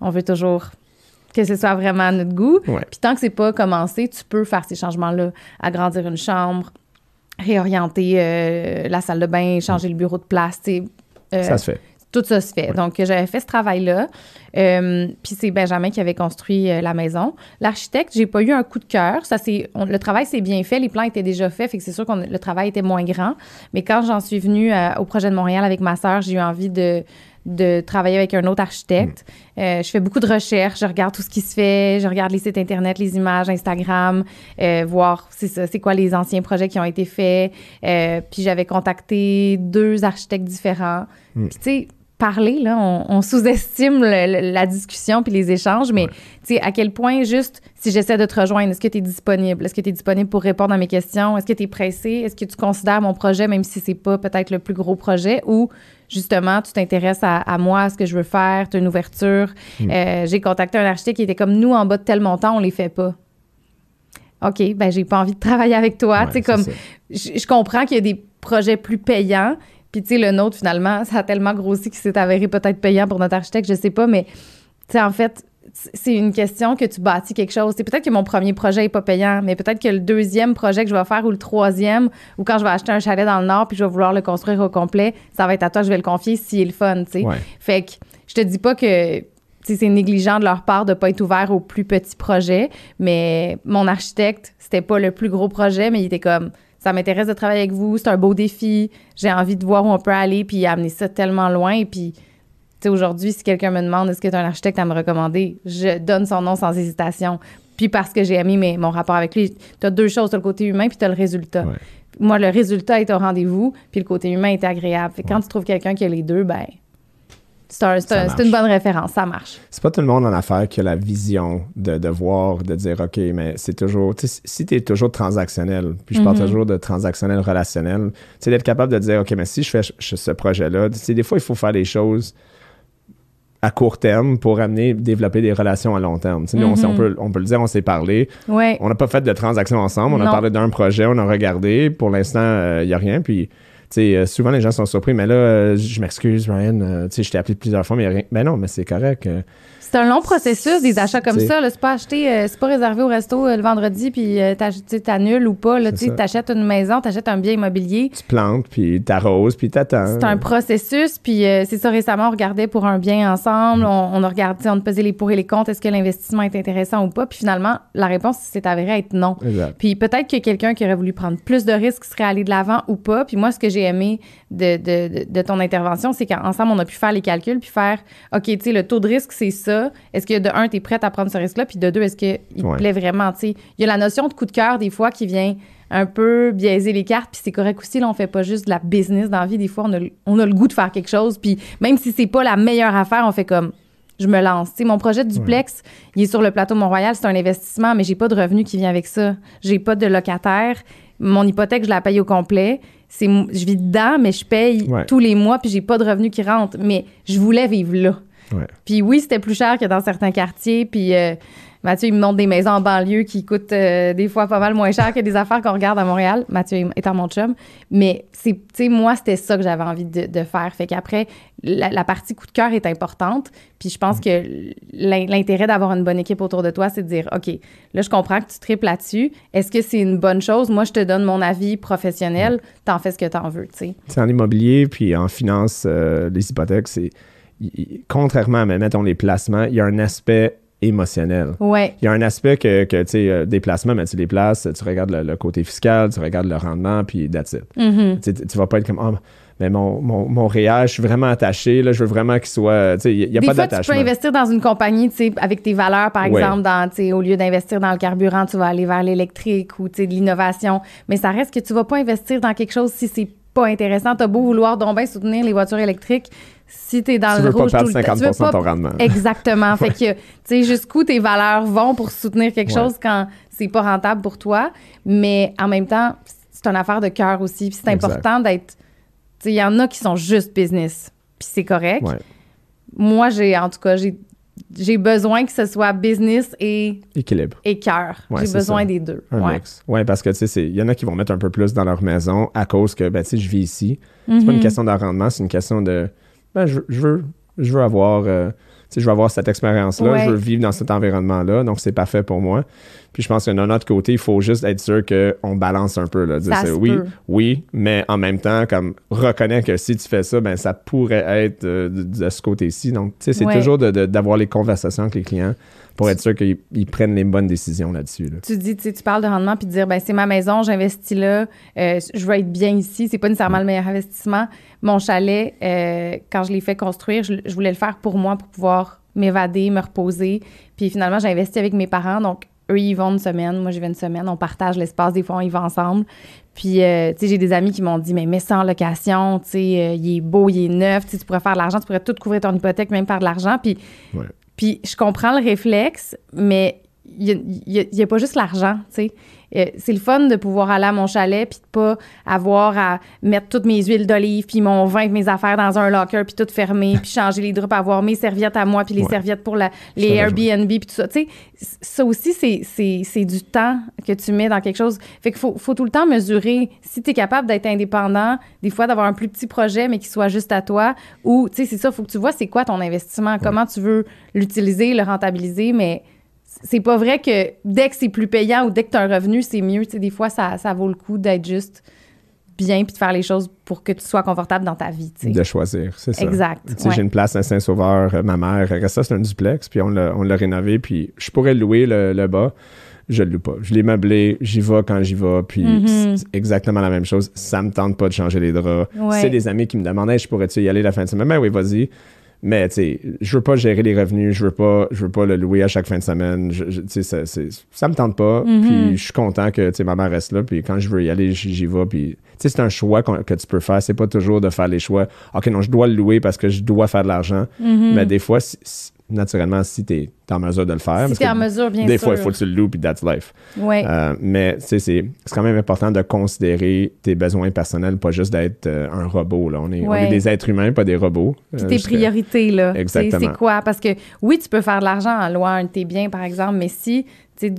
on veut toujours que ce soit vraiment à notre goût. Puis tant que c'est pas commencé, tu peux faire ces changements-là, agrandir une chambre, réorienter la salle de bain, changer le bureau de place. ça se fait tout ça se fait. Donc, j'avais fait ce travail-là. Euh, puis c'est Benjamin qui avait construit euh, la maison. L'architecte, j'ai pas eu un coup de cœur. Ça, c'est, le travail s'est bien fait. Les plans étaient déjà faits. Fait que c'est sûr que le travail était moins grand. Mais quand j'en suis venue euh, au projet de Montréal avec ma sœur, j'ai eu envie de, de travailler avec un autre architecte. Mm. je fais beaucoup de recherches, je regarde tout ce qui se fait, je regarde les sites Internet, les images, Instagram, voir c'est ça, c'est quoi les anciens projets qui ont été faits. puis j'avais contacté deux architectes différents. Mm. Puis tu sais, parler, là, on, sous-estime la discussion puis les échanges, mais tu sais, à quel point juste si j'essaie de te rejoindre, est-ce que tu es disponible? Est-ce que tu es disponible pour répondre à mes questions? Est-ce que tu es pressé? Est-ce que tu considères mon projet, même si c'est pas peut-être le plus gros projet, ou justement, tu t'intéresses à, moi, à ce que je veux faire, tu as une ouverture? Hmm. Euh, j'ai contacté un architecte qui était comme nous en bas de tel montant, on les fait pas. OK, ben j'ai pas envie de travailler avec toi. tu sais, comme, je comprends qu'il y a des projets plus payants, puis, tu sais, le nôtre, finalement, ça a tellement grossi qu'il s'est avéré peut-être payant pour notre architecte, je sais pas, mais, tu sais, en fait, c'est une question que tu bâtis quelque chose. C'est peut-être que mon premier projet est pas payant, mais peut-être que le deuxième projet que je vais faire ou le troisième, ou quand je vais acheter un chalet dans le Nord puis je vais vouloir le construire au complet, ça va être à toi, je vais le confier s'il est le fun, tu sais. Fait que je te dis pas que c'est négligent de leur part de pas être ouvert aux plus petits projets, mais mon architecte, c'était pas le plus gros projet, mais il était comme ça m'intéresse de travailler avec vous, c'est un beau défi, j'ai envie de voir où on peut aller, puis amener ça tellement loin. Et puis, tu sais, aujourd'hui, si quelqu'un me demande est-ce que tu es un architecte à me recommander, je donne son nom sans hésitation. Puis parce que j'ai aimé mon rapport avec lui, tu as deux choses, tu as le côté humain, puis tu as le résultat. Moi, le résultat est au rendez-vous, puis le côté humain est agréable. Fait quand tu trouves quelqu'un qui a les deux, ben c'est une bonne référence, ça marche. C'est pas tout le monde en affaires qui a la vision de, de voir, de dire, OK, mais c'est toujours, si tu es toujours transactionnel, puis je parle mm-hmm. toujours de transactionnel relationnel, c'est d'être capable de dire, OK, mais si je fais ce projet-là, des fois, il faut faire des choses à court terme pour amener, développer des relations à long terme. on, mm-hmm. peut, on, peut, le dire, on s'est parlé. On n'a pas fait de transaction ensemble, on a parlé d'un projet, on a regardé. Pour l'instant, il euh, n'y a rien. Puis euh, souvent les gens sont surpris, mais là, euh, je m'excuse, Ryan, euh, je t'ai appelé plusieurs fois, mais rien. Ben non, mais c'est correct. C'est un long processus, des achats comme ça. C'est pas acheté, euh, c'est pas réservé au resto euh, le vendredi, puis euh, t'annules ou pas. Tu achètes une maison, t'achètes un bien immobilier. Tu plantes, puis t'arroses, puis t'attends. C'est un processus, puis c'est ça, récemment, on regardait pour un bien ensemble. Mm. On, a regardé, on a pesé les pour et les contre. Est-ce que l'investissement est intéressant ou pas? Puis finalement, la réponse s'est avérée être non. Puis peut-être que quelqu'un qui aurait voulu prendre plus de risques serait allé de l'avant ou pas. Puis moi, ce que j'ai aimé de, de, de, ton intervention, c'est qu'ensemble, on a pu faire les calculs, puis faire, OK, tu sais, le taux de risque, c'est ça. Est-ce que de un, tu es prête à prendre ce risque-là? Puis de deux, est-ce qu'il te plaît vraiment? Tu sais, il y a la notion de coup de cœur, des fois, qui vient un peu biaiser les cartes, puis c'est correct aussi. Là, on fait pas juste de la business dans la vie. Des fois, on a, on a le goût de faire quelque chose, puis même si c'est pas la meilleure affaire, on fait comme je me lance. sais, mon projet de duplex, il est sur le plateau Mont-Royal, c'est un investissement, mais j'ai pas de revenu qui vient avec ça. J'ai pas de locataire. Mon hypothèque, je la paye au complet. C'est, je vis dedans, mais je paye tous les mois, puis j'ai pas de revenu qui rentre. Mais je voulais vivre là. Puis oui, c'était plus cher que dans certains quartiers. Puis euh, Mathieu, il me montre des maisons en banlieue qui coûtent euh, des fois pas mal moins cher que des affaires qu'on regarde à Montréal. Mathieu étant mon chum. Mais c'est, tu sais, moi, c'était ça que j'avais envie de, faire. Fait qu'après, la, partie coup de cœur est importante. Puis je pense que l'intérêt d'avoir une bonne équipe autour de toi, c'est de dire, OK, là, je comprends que tu triples là-dessus. Est-ce que c'est une bonne chose? Moi, je te donne mon avis professionnel. T'en fais ce que t'en veux, tu sais. C'est en immobilier, puis en finance, euh, les hypothèques, c'est contrairement à, mettons, les placements, il y a un aspect émotionnel. Ouais. Il y a un aspect que, que tu sais, euh, des placements, mais tu les places, tu regardes le, côté fiscal, tu regardes le rendement, puis that's it. Mm-hmm. Tu vas pas être comme, oh, mais mon, mon, mon réel, je suis vraiment attaché, là, je veux vraiment qu'il soit, tu sais, il n'y a, pas d'attachement. tu peux investir dans une compagnie, tu sais, avec tes valeurs, par exemple, dans, tu au lieu d'investir dans le carburant, tu vas aller vers l'électrique ou, tu sais, de l'innovation, mais ça reste que tu vas pas investir dans quelque chose si c'est pas intéressant. T'as beau vouloir donc bien soutenir les voitures électriques, si tu es dans tu le veux rouge pas perdre 50 de ton rendement. Exactement. [laughs] Fait que, tu sais, jusqu'où tes valeurs vont pour soutenir quelque chose quand c'est pas rentable pour toi. Mais en même temps, c'est une affaire de cœur aussi. Puis c'est important d'être. Tu sais, il y en a qui sont juste business. Puis c'est correct. Moi, j'ai, en tout cas, j'ai j'ai besoin que ce soit business et équilibre et cœur. j'ai besoin des deux. Un ouais. Ouais, parce que tu sais, il y en a qui vont mettre un peu plus dans leur maison à cause que ben tu sais, je vis ici. C'est pas une mhm. question de rendement, c'est une question de ben je, veux je veux avoir euh, je veux avoir cette expérience-là, je veux vivre dans cet environnement-là, donc c'est parfait pour moi. Puis je pense que d'un autre côté, il faut juste être sûr qu'on balance un peu. Là, oui, oui, mais en même temps, comme reconnais que si tu fais ça, ben ça pourrait être euh, de, ce côté-ci. Donc, tu sais, c'est toujours d'avoir les conversations avec les clients pour être sûr qu'ils prennent les bonnes décisions là-dessus. Tu dis, tu parles de rendement puis de dire, ben c'est ma maison, j'investis là, euh, je veux être bien ici. C'est pas nécessairement le meilleur investissement. Mon chalet, euh, quand je l'ai fait construire, je, je, voulais le faire pour moi, pour pouvoir m'évader, me reposer. Puis finalement, j'ai investi avec mes parents. Donc, eux, ils vont une semaine, moi, j'y vais une semaine. On partage l'espace. Des fois, on y va ensemble. Puis, euh, tu sais, j'ai des amis qui m'ont dit, mais mets ça en location, tu sais, il est beau, il est neuf, tu pourrais faire de l'argent, tu pourrais tout couvrir ton hypothèque, même par de l'argent. Puis, puis je comprends le réflexe, mais il n'y a, pas juste l'argent, tu sais. Euh, c'est le fun de pouvoir aller à mon chalet puis de pas avoir à mettre toutes mes huiles d'olive puis mon vin mes affaires dans un locker puis tout fermé [laughs] puis changer les draps avoir mes serviettes à moi puis les serviettes pour la, les Airbnb puis tout ça. Tu sais, ça aussi, c'est du temps que tu mets dans quelque chose. Fait qu'il faut, faut tout le temps mesurer si tu es capable d'être indépendant, des fois d'avoir un plus petit projet mais qui soit juste à toi ou, tu sais, c'est ça, il faut que tu vois c'est quoi ton investissement, comment tu veux l'utiliser, le rentabiliser, mais c'est pas vrai que dès que c'est plus payant ou dès que tu as un revenu, c'est mieux. Tu sais, des fois, ça, ça vaut le coup d'être juste bien puis de faire les choses pour que tu sois confortable dans ta vie. Tu sais. De choisir, c'est ça. Exact. Tu sais, J'ai une place à Saint-Sauveur, euh, ma mère, ça, c'est un duplex, puis on l'a rénové, puis je pourrais louer le, bas. Je le loue pas. Je l'ai meublé, j'y vais quand j'y vais, puis mm-hmm. c'est exactement la même chose. Ça me tente pas de changer les draps. C'est des amis qui me demandaient, je pourrais-tu y aller la fin de semaine? Ben oui, vas-y. Mais tu sais, je veux pas gérer les revenus, je veux pas, je veux pas le louer à chaque fin de semaine. Je, sais, ça, ça me tente pas. Mm-hmm. Puis je suis content que tu sais, ma mère reste là. Puis quand je veux y aller, j'y vais. Puis tu sais, c'est un choix que tu peux faire. C'est pas toujours de faire les choix. Ok, non, je dois le louer parce que je dois faire de l'argent. Mm-hmm. Mais des fois, naturellement, si tu es en mesure de le faire. Si parce t'es que en mesure, bien Des sûr. fois, il faut que tu le loues, puis that's life. Ouais. Euh, mais tu sais, c'est quand même important de considérer tes besoins personnels, pas juste d'être euh, un robot. Là. On, est, on Ouais. est des êtres humains, pas des robots. Puis Euh, tes je serais- priorités, là. Exactement. C'est quoi? Parce que oui, tu peux faire de l'argent en louant un de tes biens, par exemple, mais si tu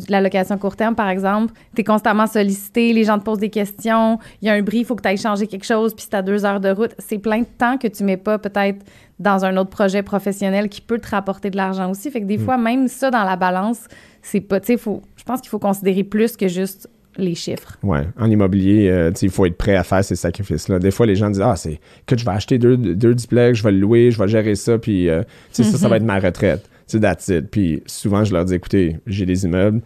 la location court terme, par exemple, tu es constamment sollicité, les gens te posent des questions, il y a un bris, il faut que tu ailles changer quelque chose, puis c'est à deux heures de route. C'est plein de temps que tu mets pas peut-être dans un autre projet professionnel qui peut te rapporter de l'argent aussi. Fait que des Mm. fois, même ça dans la balance, c'est pas, tu sais, je pense qu'il faut considérer plus que juste les chiffres. Ouais, en immobilier, euh, il faut être prêt à faire ces sacrifices-là. Des fois, les gens disent Ah, c'est que je vais acheter deux, deux duplex, je vais le louer, je vais gérer ça, puis euh, ça, ça Mm-hmm. va être ma retraite. That's it. Puis souvent, je leur dis Écoutez, j'ai des immeubles.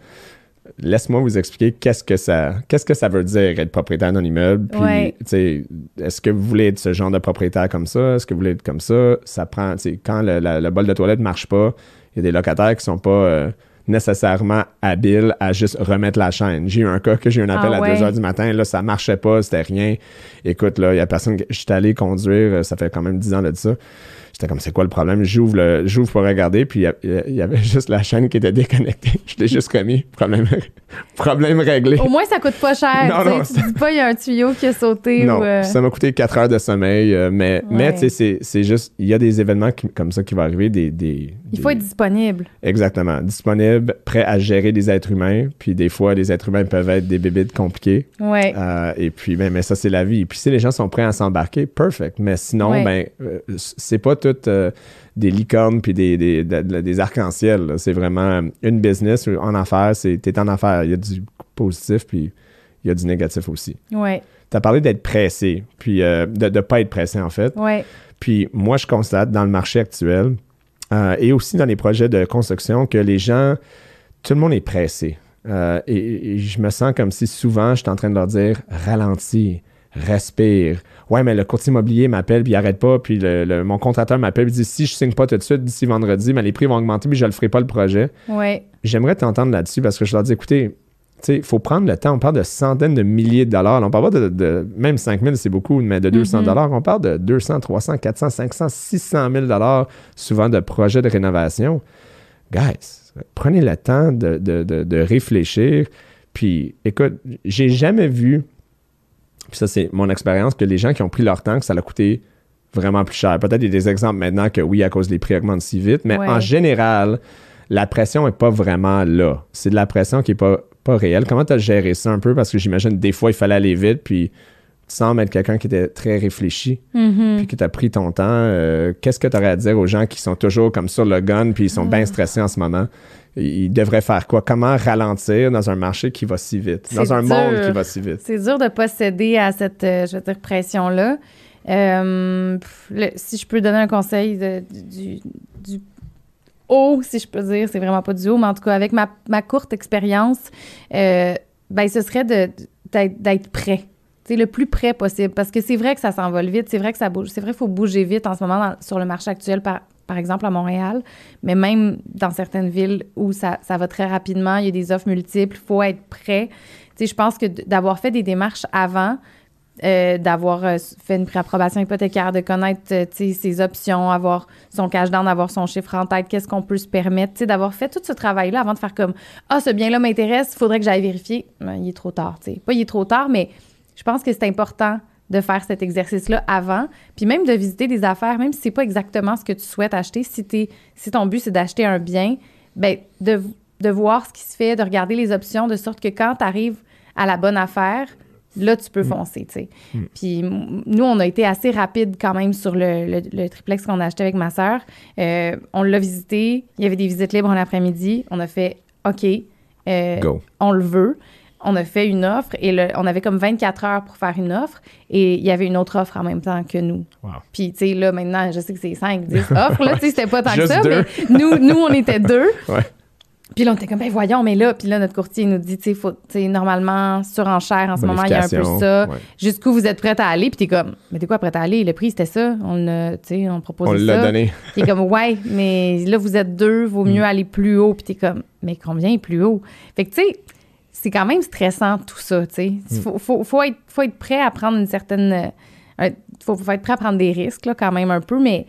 Laisse-moi vous expliquer qu'est-ce que ça qu'est-ce que ça veut dire être propriétaire d'un immeuble. Puis, Ouais. est-ce que vous voulez être ce genre de propriétaire comme ça? Est-ce que vous voulez être comme ça? Ça prend, tu sais, quand le, la- le bol de toilette marche pas, il y a des locataires qui sont pas euh, nécessairement habiles à juste remettre la chaîne. J'ai eu un cas que j'ai eu un appel Ah à ouais. 2 heures du matin, là, ça marchait pas, c'était rien. Écoute, là, il y a personne. Je suis allé conduire, euh, ça fait quand même 10 ans de ça. J'étais comme, c'est quoi le problème? J'ouvre, le, j'ouvre pour regarder, puis il y avait [laughs] juste la chaîne qui était déconnectée. [laughs] Je l'ai juste remis. Problème, [laughs] problème réglé. Au moins, ça coûte pas cher. Non, non, tu dis pas, il y a un tuyau qui a sauté Non, ou. euh, ça m'a coûté 4 heures de sommeil, euh, mais, mais tu sais, c'est, c'est juste, il y a des événements qui- comme ça qui vont arriver, des... des Il faut des- être disponible. Exactement. Disponible, prêt à gérer des êtres humains, puis des fois, les êtres humains peuvent être des bébites compliqués. Ouais. Euh, et puis, ben, mais ça, c'est la vie. Puis si les gens sont prêts à s'embarquer, perfect. Mais sinon, Ouais. ben, euh, c'est pas tout euh, des licornes puis des, des, de- de- des arcs-en-ciel. C'est vraiment une business en affaires. T'es en affaires. Il y a du positif, puis il y a du négatif aussi. Ouais. Tu as parlé d'être pressé, puis euh, de ne pas être pressé, en fait. Ouais. Puis moi, je constate dans le marché actuel euh, et aussi dans les projets de construction que les gens, tout le monde est pressé. Euh, et, et je me sens comme si souvent, je suis en train de leur dire ralentis, respire. Ouais, mais le courtier immobilier m'appelle puis il arrête pas. Puis le, le- mon contracteur m'appelle dit si je signe pas tout de suite d'ici vendredi, mais les prix vont augmenter puis je le ferai pas le projet. Ouais. J'aimerais t'entendre là-dessus parce que je leur dis écoutez, tu sais, il faut prendre le temps. On parle de centaines de milliers de dollars. On parle pas de, de- même 5 000, c'est beaucoup, mais de 200 dollars. On parle de 200, 300, 400, 500, 600 000 dollars, souvent de projets de rénovation. Guys, prenez le temps de, de- de- de réfléchir. Puis, écoute, j'ai jamais vu, puis ça, c'est mon expérience, que les gens qui ont pris leur temps, que ça leur a coûté vraiment plus cher. Peut-être il y a des exemples maintenant que oui, à cause des prix augmentent si vite, mais Ouais. en général, la pression n'est pas vraiment là. C'est de la pression qui n'est pas, pas réelle. Comment tu as géré ça un peu? Parce que j'imagine des fois, il fallait aller vite, puis tu sembles être quelqu'un qui était très réfléchi, Mhm. puis que tu as pris ton temps. Euh, Qu'est-ce que tu aurais à dire aux gens qui sont toujours comme sur le gun, puis ils sont Ah. bien stressés en ce moment? Ils devraient faire quoi? Comment ralentir dans un marché qui va si vite? Dans un monde qui va si vite? C'est dur de pas céder à cette, euh, je veux dire, pression-là. Euh, si je peux donner un conseil de- du, du haut, si je peux dire, c'est vraiment pas du haut, mais en tout cas, avec ma, ma courte expérience, euh, ben, ce serait de- d'être d'être prêt. Le plus près possible. Parce que c'est vrai que ça s'envole vite, c'est vrai que ça bouge. C'est vrai qu'il faut bouger vite en ce moment sur le marché actuel, par, par exemple à Montréal, mais même dans certaines villes où ça, ça va très rapidement, il y a des offres multiples, il faut être prêt. Je pense que d'avoir fait des démarches avant, euh, d'avoir euh, fait une préapprobation hypothécaire, de connaître euh, ses options, avoir son cash down, avoir son chiffre en tête, qu'est-ce qu'on peut se permettre, d'avoir fait tout ce travail-là avant de faire comme Ah, ce bien-là m'intéresse, il faudrait que j'aille vérifier. Ben, il est trop tard, sais. Pas il est trop tard, mais je pense que c'est important de faire cet exercice-là avant, puis même de visiter des affaires, même si c'est pas exactement ce que tu souhaites acheter, si, si ton but c'est d'acheter un bien, ben de, de voir ce qui se fait, de regarder les options, de sorte que quand tu arrives à la bonne affaire, là, tu peux foncer, tu sais. Puis nous, on a été assez rapide quand même sur le, le- le triplex qu'on a acheté avec ma sœur. Euh, on l'a visité, il y avait des visites libres en après-midi. On a fait OK, euh, Go. on le veut. On a fait une offre et le- on avait comme 24 heures pour faire une offre et il y avait une autre offre en même temps que nous. Wow. Puis, tu sais, là, maintenant, je sais que c'est 5, 10 [laughs] offres, là, tu sais, c'était pas tant que ça, deux. mais nous, nous, on était deux. [laughs] Ouais. Puis là, on était comme, ben voyons, mais là, puis là, notre courtier nous dit, tu sais, normalement, surenchère, en ce moment, il y a un peu ça. ouais. Jusqu'où vous êtes prête à aller? Puis t'es comme, mais t'es quoi prête à aller? Le prix, c'était ça. On a, tu sais, on proposait On ça. l'a donné. Puis [laughs] t'es comme, ouais, mais là, vous êtes deux, vaut mieux aller plus haut. Puis t'es comme, mais combien est plus haut? Fait que, tu sais, c'est quand même stressant, tout ça, tu sais. Il faut, faut, faut, être, faut être prêt à prendre une certaine... euh, faut, faut être prêt à prendre des risques, là, quand même, un peu, mais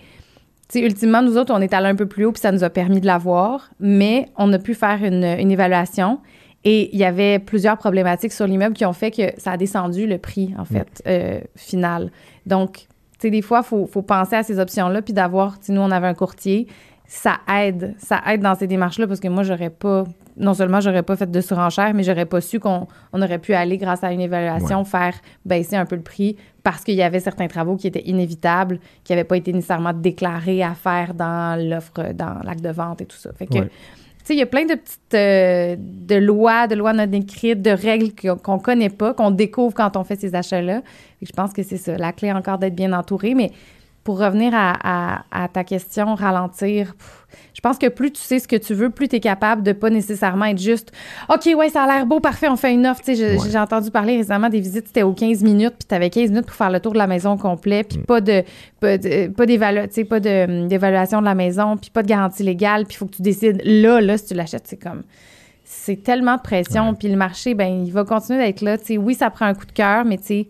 sais, ultimement, nous autres, on est allé un peu plus haut, puis ça nous a permis de l'avoir, mais on a pu faire une, une évaluation. Et il y avait plusieurs problématiques sur l'immeuble qui ont fait que ça a descendu le prix, en fait, euh, final. Donc, tu sais, des fois, il faut, faut penser à ces options-là, puis d'avoir, tu nous, on avait un courtier, ça aide, ça aide dans ces démarches-là, parce que moi, j'aurais pas, non seulement j'aurais pas fait de surenchère, mais j'aurais pas su qu'on on aurait pu aller, grâce à une évaluation, Ouais. faire baisser un peu le prix, parce qu'il y avait certains travaux qui étaient inévitables, qui n'avaient pas été nécessairement déclarés à faire dans l'offre, dans l'acte de vente et tout ça. Fait que, Ouais. tu sais, il y a plein de petites euh, de lois, de lois non écrites, de règles qu'on qu'on connaît pas, qu'on découvre quand on fait ces achats-là. Je pense que c'est ça. La clé encore d'être bien entouré. Mais pour revenir à, à- à ta question, ralentir, pff, je pense que plus tu sais ce que tu veux, plus tu es capable de pas nécessairement être juste OK, ouais, ça a l'air beau, parfait, on fait une offre. Ouais. J'ai entendu parler récemment des visites, c'était aux 15 minutes, puis tu avais 15 minutes pour faire le tour de la maison au complet, puis pas de pas de- pas d'évalu- tu sais, pas de, hum, d'évaluation de la maison, puis pas de garantie légale, puis il faut que tu décides là, là, si tu l'achètes, c'est comme c'est tellement de pression, puis le marché, ben il va continuer d'être là. Tu sais, oui, ça prend un coup de cœur, mais tu sais,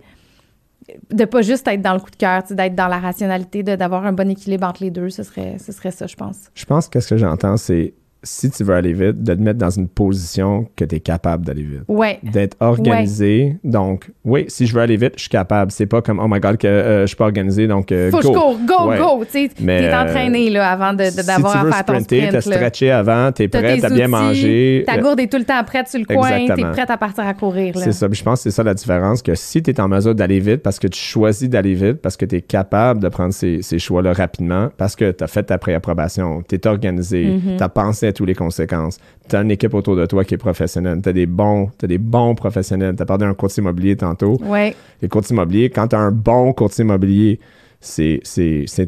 de pas juste être dans le coup de cœur, d'être dans la rationalité, d'avoir un bon équilibre entre les deux, ce serait, ce serait ça, je pense. Je pense que ce que j'entends, c'est si tu veux aller vite, de te mettre dans une position que tu es capable d'aller vite. Ouais. D'être organisé. Donc, oui, si je veux aller vite, je suis capable. C'est pas comme, oh my God, que euh, je suis pas organisé, donc euh, Faut que go. je cours, go, Ouais. go, tu t'es euh, entraîné, là, avant si d'avoir tu veux à faire ton sprint, là. stretché avant, t'es T'as prêt, tes t'as bien outils, mangé. Ta gourde est tout le temps prête sur le coin, t'es Exactement. prête à partir à courir. C'est ça. Puis je pense que c'est ça la différence, que si tu es en mesure d'aller vite parce que tu choisis d'aller vite, parce que tu es capable de prendre ces, ces choix-là rapidement, parce que tu as fait ta préapprobation, tu es organisé, Mm-hmm. tu as pensé à toutes les conséquences, tu as une équipe autour de toi qui est professionnelle, tu as des bons, t'as des bons professionnels. Tu as parlé d'un courtier immobilier tantôt. Ouais. Les courtiers immobiliers, quand tu as un bon courtier immobilier, c'est,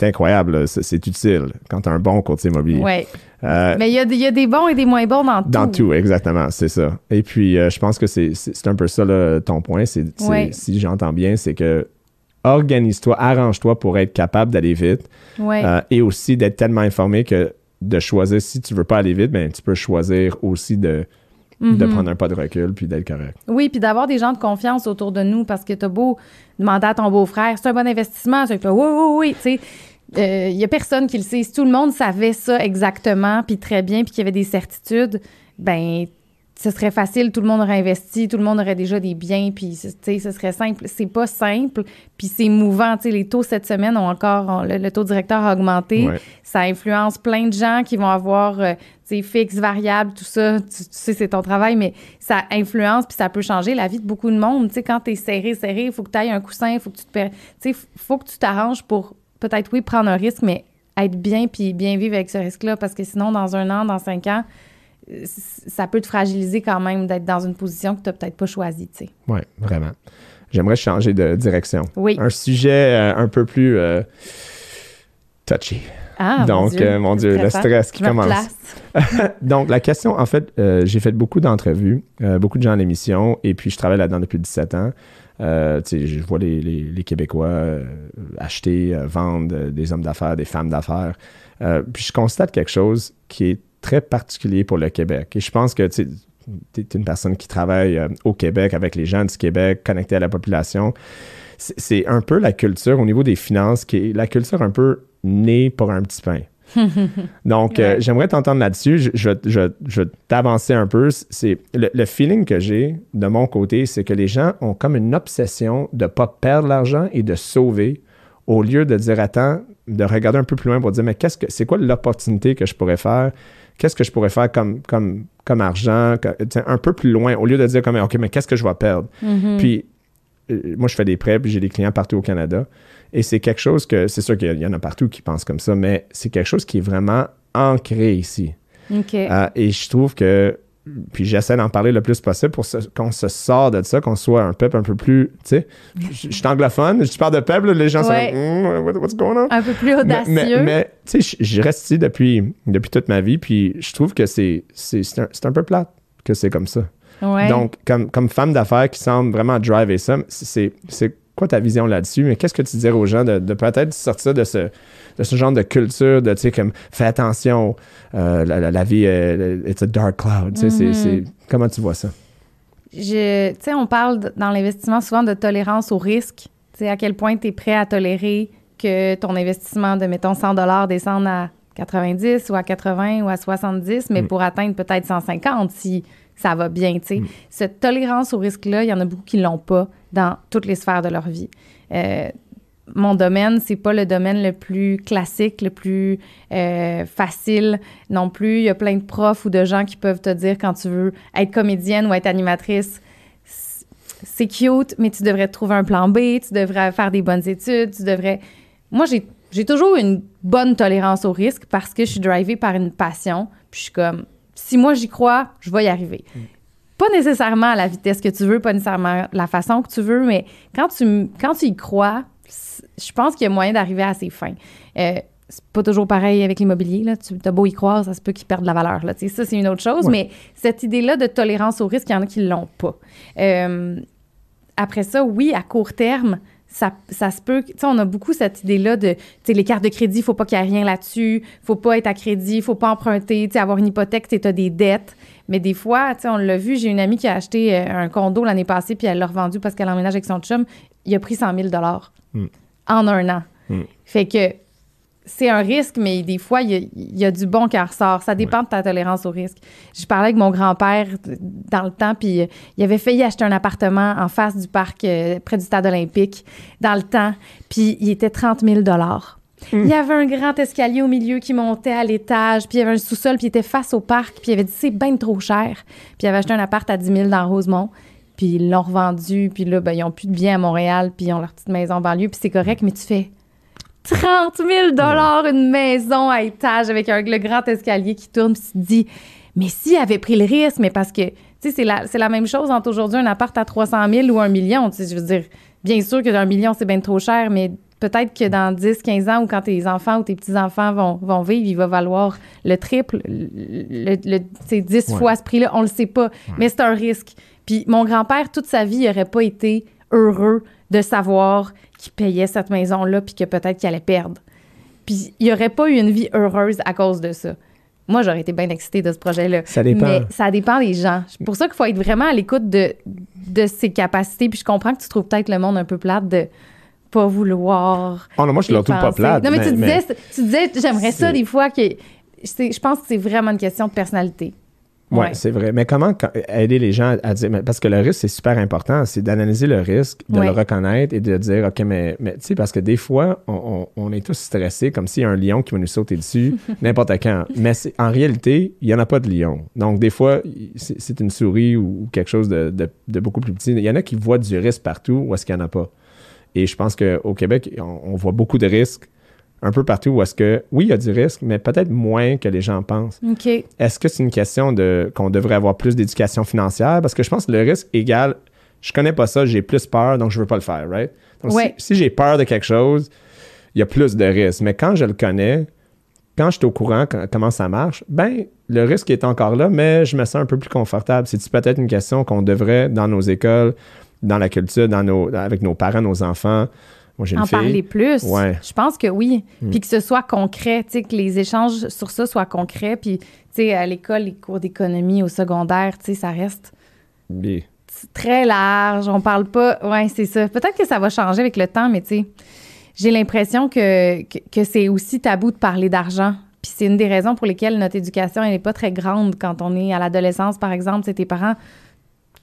incroyable, c'est, utile quand tu as un bon courtier immobilier. Euh, Mais il y a, y a des bons et des moins bons dans tout. dans tout, exactement, c'est ça. Et puis, euh, je pense que c'est un peu ça, là, ton point. C'est c'est- Ouais. Si j'entends bien, c'est que organise-toi, arrange-toi pour être capable d'aller vite Ouais. euh, et aussi d'être tellement informé que de choisir, si tu veux pas aller vite, ben, tu peux choisir aussi de, de Mhm. prendre un pas de recul puis d'être correct. Oui, puis d'avoir des gens de confiance autour de nous parce que t'as beau demander à ton beau-frère, c'est un bon investissement, c'est oui, oui, oui, tu sais. Il y a personne qui le sait. Si tout le monde savait ça exactement, puis très bien, puis qu'il y avait des certitudes, ben ce serait facile, tout le monde aurait investi, tout le monde aurait déjà des biens, puis tu ce serait simple. C'est pas simple, puis c'est mouvant. Tu les taux cette semaine ont encore, le, le taux directeur a augmenté. Ouais. Ça influence plein de gens qui vont avoir, euh, tu fixe, variable, tout ça. Tu, tu sais, c'est ton travail, mais ça influence puis ça peut changer la vie de beaucoup de monde. Tu sais, quand t'es serré, serré, il faut que tu ailles un coussin, il faut que tu te... Tu sais, faut que tu t'arranges pour peut-être, oui, prendre un risque, mais être bien puis bien vivre avec ce risque-là parce que sinon, dans un an, dans cinq ans, ça peut te fragiliser quand même d'être dans une position que tu n'as peut-être pas choisie, tu sais. Oui, vraiment. J'aimerais changer de direction. Oui. Un sujet euh, un peu plus euh, touchy. Ah, Donc, mon Dieu, euh, mon Dieu, le stressant. stress qui commence. [laughs] Donc, la question, en fait, euh, j'ai fait beaucoup d'entrevues, euh, beaucoup de gens à l'émission, et puis je travaille là-dedans depuis 17 ans. Euh, tu sais, je vois les, les- les Québécois euh, acheter, euh, vendre euh, des hommes d'affaires, des femmes d'affaires. Euh, puis je constate quelque chose qui est très particulier pour le Québec. Et je pense que tu es une personne qui travaille euh, au Québec avec les gens du Québec, connecté à la population. C'est un peu la culture au niveau des finances qui est la culture un peu née pour un petit pain. [laughs] Donc, euh, j'aimerais t'entendre là-dessus. Je, je, je, t'avancer un peu. C'est le, le feeling que j'ai de mon côté, c'est que les gens ont comme une obsession de ne pas perdre l'argent et de sauver au lieu de dire attends, de regarder un peu plus loin pour dire mais qu'est-ce que c'est quoi l'opportunité que je pourrais faire? Qu'est-ce que je pourrais faire comme, comme, comme argent? que- un peu plus loin, au lieu de dire comme OK, mais qu'est-ce que je vais perdre? Mhm. Puis, euh, moi, je fais des prêts, puis j'ai des clients partout au Canada. Et c'est quelque chose que, c'est sûr qu'il y en a partout qui pensent comme ça, mais c'est quelque chose qui est vraiment ancré ici. OK. Euh, et je trouve que, puis j'essaie d'en parler le plus possible pour qu'on se sort de ça, qu'on soit un peuple un peu plus, tu sais, je suis anglophone, je parle de peuple, les gens Ouais. sont Hmm, what- what's going on? Un peu plus audacieux. Mais, mais, tu sais, je- je reste ici depuis, depuis toute ma vie, puis je trouve que c'est c'est- c'est un, c'est un peu plate que c'est comme ça. Ouais. Donc, comme, comme femme d'affaires qui semble vraiment driver ça, c'est c'est quoi ta vision là-dessus? Mais qu'est-ce que tu dirais aux gens de, de peut-être sortir de ce, de ce genre de culture de, tu sais, comme, fais attention, euh, la, la- la vie, euh, it's a dark cloud. Tu sais, c'est- Mhm. c'est- comment tu vois ça? Je, tu sais, on parle dans l'investissement souvent de tolérance au risque. Tu sais, à quel point tu es prêt à tolérer que ton investissement de, mettons, 100 descende à 90 ou à 80 ou à 70, mais Mm. pour atteindre peut-être 150 si ça va bien, tu sais. Mm. Cette tolérance au risque-là, il y en a beaucoup qui l'ont pas dans toutes les sphères de leur vie. Euh, mon domaine, c'est pas le domaine le plus classique, le plus euh, facile non plus. Il y a plein de profs ou de gens qui peuvent te dire quand tu veux être comédienne ou être animatrice, c'est cute, mais tu devrais trouver un plan B, tu devrais faire des bonnes études, tu devrais... Moi, j'ai, j'ai toujours une bonne tolérance au risque parce que je suis drivée par une passion. Puis je suis comme, si moi j'y crois, je vais y arriver. Pas nécessairement à la vitesse que tu veux, pas nécessairement la façon que tu veux, mais quand tu, quand tu y crois, je pense qu'il y a moyen d'arriver à ses fins. Euh, c'est pas toujours pareil avec l'immobilier. Là. Tu as beau y croire, ça se peut qu'il perde de la valeur. Là. Ça, c'est une autre chose. Ouais. Mais cette idée-là de tolérance au risque, il y en a qui l'ont pas. Euh, après ça, oui, à court terme, ça, ça se peut. Tu sais, on a beaucoup cette idée-là de, tu sais, les cartes de crédit, il faut pas qu'il y ait rien là-dessus, faut pas être à crédit, faut pas emprunter, tu sais, avoir une hypothèque, tu as des dettes. Mais des fois, tu sais, on l'a vu, j'ai une amie qui a acheté euh, un condo l'année passée, puis elle l'a revendu parce qu'elle emménage avec son chum. Il a pris 100 000 Mm. en un an. Mm. Fait que c'est un risque, mais des fois, il y a, il y a du bon qui en ressort. Ça dépend de ta tolérance au risque. Je parlais avec mon grand-père dans le temps, puis euh, il avait failli acheter un appartement en face du parc, euh, près du stade olympique, dans le temps, puis il était 30 000 Il y avait un grand escalier au milieu qui montait à l'étage, puis il y avait un sous-sol, puis il était face au parc, puis il avait dit c'est bien trop cher. Puis il avait acheté un appart à 10 000 dans Rosemont, puis ils l'ont revendu, puis là, ben, ils ont plus de biens à Montréal, puis ils ont leur petite maison en banlieue, puis c'est correct, mais tu fais 30 000 une maison à étage avec un, le grand escalier qui tourne, puis tu te dis, mais s'il avait pris le risque, mais parce que, tu sais, c'est la, c'est la même chose entre aujourd'hui un appart à 300 000 ou un million, tu sais, je veux dire, bien sûr que d'un million, c'est bien trop cher, mais peut-être que dans 10, 15 ans ou quand tes enfants ou tes petits-enfants vont, vont vivre, il va valoir le triple, le, sais, 10 Ouais. fois ce prix-là, on le sait pas, mais c'est un risque. Puis mon grand-père, toute sa vie, il n'aurait pas été heureux de savoir qu'il payait cette maison-là puis que peut-être qu'il allait perdre. Puis il n'y aurait pas eu une vie heureuse à cause de ça. Moi, j'aurais été bien excitée de ce projet-là. Ça dépend. Mais ça dépend des gens. C'est pour ça qu'il faut être vraiment à l'écoute de, de ses capacités. Puis je comprends que tu trouves peut-être le monde un peu plate de pas vouloir. Oh non, moi, je le trouve pas plate. Non, mais, tu, mais- disais, tu disais, j'aimerais ça des fois que. Je pense que c'est vraiment une question de personnalité. Oui, Ouais. c'est vrai. Mais comment aider les gens à dire. mais Parce que le risque, c'est super important. C'est d'analyser le risque, de Ouais. le reconnaître et de dire, OK, mais, mais tu sais, parce que des fois, on, on- on est tous stressés comme s'il y a un lion qui va nous sauter dessus [laughs] n'importe quand. Mais en réalité, il n'y en a pas de lion. Donc, des fois, c'est une souris ou quelque chose de, de- de beaucoup plus petit. Il y en a qui voient du risque partout ou est-ce qu'il n'y en a pas? Et je pense qu'au Québec, on, on voit beaucoup de risques un peu partout où est-ce que, oui, il y a du risque, mais peut-être moins que les gens pensent. Est-ce que c'est une question de qu'on devrait avoir plus d'éducation financière? Parce que je pense que le risque égal, je connais pas ça, j'ai plus peur, donc je veux pas le faire, right? Donc, Ouais. si, si j'ai peur de quelque chose, il y a plus de risque. Mais quand je le connais, quand je suis au courant quand- comment ça marche, ben le risque est encore là, mais je me sens un peu plus confortable. C'est peut-être une question qu'on devrait, dans nos écoles, dans la culture, dans nos, avec nos parents, nos enfants. Moi, j'ai une En fille. parler plus. Ouais. Je pense que oui. Mm. Puis que ce soit concret, tu sais, que les échanges sur ça soient concrets. Puis, tu sais, à l'école, les cours d'économie au secondaire, tu sais, ça reste Bien. très large. On parle pas. Ouais, c'est ça. Peut-être que ça va changer avec le temps, mais tu sais, j'ai l'impression que, que, que c'est aussi tabou de parler d'argent. Puis c'est une des raisons pour lesquelles notre éducation, elle n'est pas très grande quand on est à l'adolescence, par exemple. C'est tes parents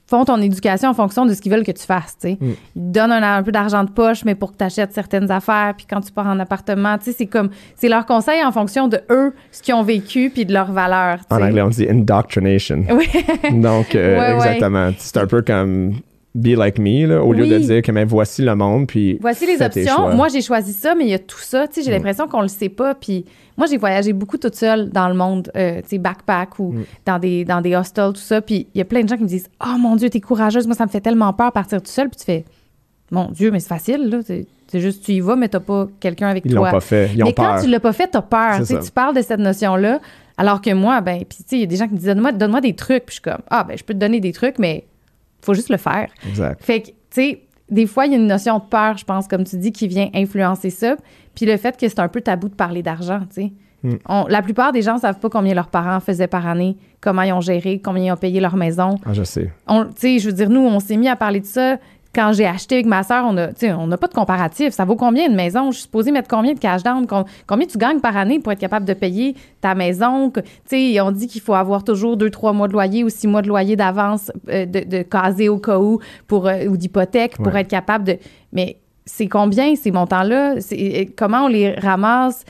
font ton éducation en fonction de ce qu'ils veulent que tu fasses. Mm. Ils te donnent un, un peu d'argent de poche, mais pour que tu achètes certaines affaires, puis quand tu pars en appartement, c'est comme, c'est leur conseil en fonction de eux, ce qu'ils ont vécu, puis de leurs valeurs, En anglais, on dit indoctrination. [laughs] Oui. Donc, euh, Ouais, ouais. exactement. C'est un peu comme be like me, là, au lieu de dire que mais voici le monde, puis Voici les options. Moi, j'ai choisi ça, mais il y a tout ça. Tu sais, j'ai Mm. l'impression qu'on le sait pas. Puis moi, j'ai voyagé beaucoup toute seule dans le monde, euh, tu sais, backpack ou Mm. dans des dans des hostels, tout ça. Puis il y a plein de gens qui me disent, oh mon Dieu, t'es courageuse. Moi, ça me fait tellement peur partir toute seule. Puis tu fais, mon Dieu, mais c'est facile là. C'est c'est juste tu y vas, mais t'as pas quelqu'un avec ils l'ont toi. pas fait. Ils ont mais peur. quand tu l'as pas fait, t'as peur. Tu parles de cette notion-là, alors que moi, ben, puis tu sais, il y a des gens qui me disent, donne-moi donne-moi des trucs. Puis je suis comme, ah ben, je peux te donner des trucs, mais faut juste le faire. Exact. Fait que, tu sais, des fois, il y a une notion de peur, je pense, comme tu dis, qui vient influencer ça. Puis le fait que c'est un peu tabou de parler d'argent, tu sais. Mm. La plupart des gens ne savent pas combien leurs parents faisaient par année, comment ils ont géré, combien ils ont payé leur maison. Ah, je sais. On- Tu sais, je veux dire, nous, on s'est mis à parler de ça, quand j'ai acheté avec ma sœur, on a, on n'a pas de comparatif. Ça vaut combien une maison? Je suis supposée mettre combien de cash down? Com- Combien tu gagnes par année pour être capable de payer ta maison? Que- Tu sais, on dit qu'il faut avoir toujours deux, trois mois de loyer ou six mois de loyer d'avance euh, de, de caser au cas où pour, euh, ou d'hypothèque pour Ouais. être capable de. Mais c'est combien ces montants-là? Euh, Comment on les ramasse?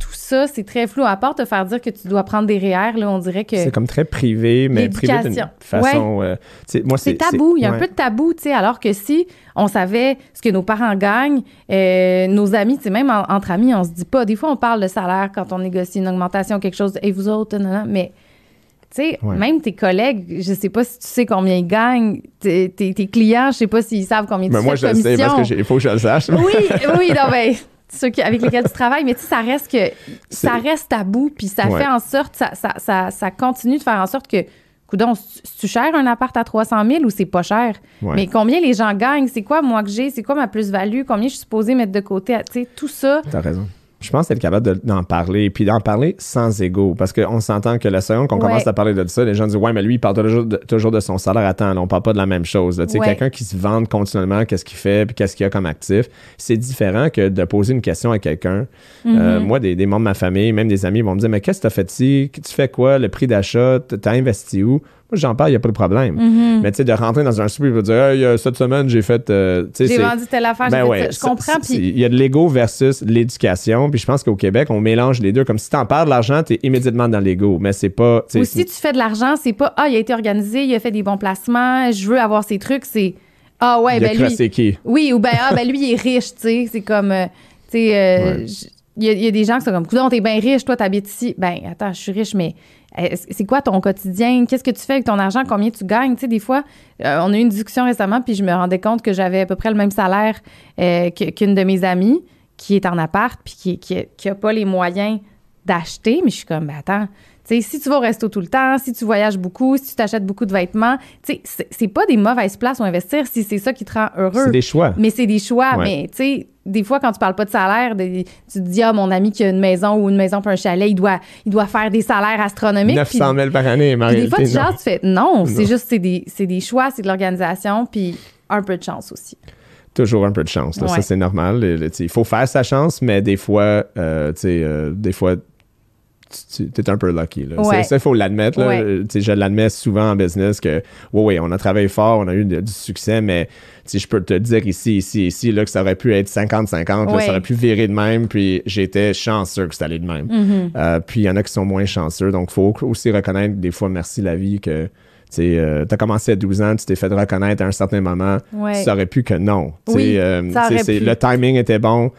Tout ça, c'est très flou. À part te faire dire que tu dois prendre des REER, là, on dirait que. C'est comme très privé, mais privé d'une façon. euh, tu sais, moi, C'est tabou. Il y a un ouais. peu de tabou, tu sais. Alors que si on savait ce que nos parents gagnent, euh, nos amis, tu sais, même en- entre amis, on se dit pas. Des fois, on parle de salaire quand on négocie une augmentation, quelque chose. Et vous autres, nan, nan, mais. Tu sais, Ouais. même tes collègues, je sais pas si tu sais combien ils gagnent. Tes, tes- tes clients, je sais pas s'ils savent combien tu Mais fais moi, de je le sais commission. parce que j'ai- il faut que je le sache. [laughs] Oui, oui, non, ben, ceux qui- avec lesquels tu travailles, mais tu sais, ça reste que ça reste tabou, puis ça Ouais. fait en sorte, ça, ça, ça, ça continue de faire en sorte que, coudon, tu cher un appart à 300 000 ou c'est pas cher? Ouais. Mais combien les gens gagnent? C'est quoi moi que j'ai? C'est quoi ma plus-value? Combien je suis supposée mettre de côté? Tu sais, tout ça. T'as raison. Je pense être capable de- d'en parler, puis d'en parler sans ego, parce qu'on s'entend que la seconde qu'on Ouais. commence à parler de ça, les gens disent Ouais, mais lui, il parle toujours de, toujours de son salaire. Attends, là, on parle pas de la même chose. là. Tu sais, Ouais. quelqu'un qui se vante continuellement, qu'est-ce qu'il fait, puis qu'est-ce qu'il a comme actif, c'est différent que de poser une question à quelqu'un. Euh, moi, des, des membres de ma famille, même des amis, vont me dire Mais qu'est-ce que tu as fait ici Tu fais quoi? Le prix d'achat Tu as investi où? Moi, j'en parle, il n'y a pas de problème. Mm-hmm. Mais tu sais, de rentrer dans un souper et de dire Hey, euh, cette semaine, j'ai fait. euh, tu sais, J'ai c'est- vendu telle affaire, ben ouais. Je comprends, Il y a de l'ego versus l'éducation. Puis je pense qu'au Québec, on mélange les deux. Comme si tu en parles de l'argent, tu es immédiatement dans l'ego. Mais c'est pas. ou si tu fais de l'argent, c'est pas Ah, il a été organisé, il a fait des bons placements, je veux avoir ces trucs, c'est Ah ouais, il a ben lui. qui? Oui, ou ben, ah, ben lui, il est riche, tu sais. C'est comme, euh, tu sais, euh, Ouais. il y, a- il y a des gens qui sont comme, coudon, t'es bien riche, toi, t'habites ici. Ben, attends, je suis riche, mais c'est quoi ton quotidien? Qu'est-ce que tu fais avec ton argent? Combien tu gagnes? Tu sais, des fois, euh, on a eu une discussion récemment, puis je me rendais compte que j'avais à peu près le même salaire euh, qu'une de mes amies qui est en appart, puis qui, qui, qui a pas les moyens d'acheter. Mais je suis comme, ben, attends. Tu sais, si tu vas au resto tout le temps, si tu voyages beaucoup, si tu t'achètes beaucoup de vêtements, tu sais, c'est- c'est pas des mauvaises places où investir si c'est ça qui te rend heureux. C'est des choix. Mais c'est des choix. Ouais. Mais, tu sais, des fois, quand tu parles pas de salaire, des- tu te dis, ah, mon ami qui a une maison ou une maison pour un chalet, il doit, il doit faire des salaires astronomiques. 900 000 par année, Marie. des fois, tu jases, tu fais, non, c'est juste, c'est des, c'est des choix, c'est de l'organisation, puis un peu de chance aussi. Toujours un peu de chance. là. Ça, c'est normal. Il faut faire sa chance, mais des fois, euh, tu sais, euh, des fois, tu es un peu lucky. Là. Ouais. Ça, il faut l'admettre. Ouais. Euh, Je l'admets souvent en business que, oui, oui, on a travaillé fort, on a eu de- du succès, mais je peux te dire ici, ici, ici, là, que ça aurait pu être 50-50, là, Ouais. ça aurait pu virer de même, puis j'étais chanceux que c'était allé de même. Mm-hmm. Euh, puis il y en a qui sont moins chanceux, donc il faut aussi reconnaître des fois, merci la vie, que tu as commencé à 12 ans, tu t'es fait reconnaître à un certain moment, ça aurait pu que non. Oui, euh, ça aurait pu. Le timing était bon.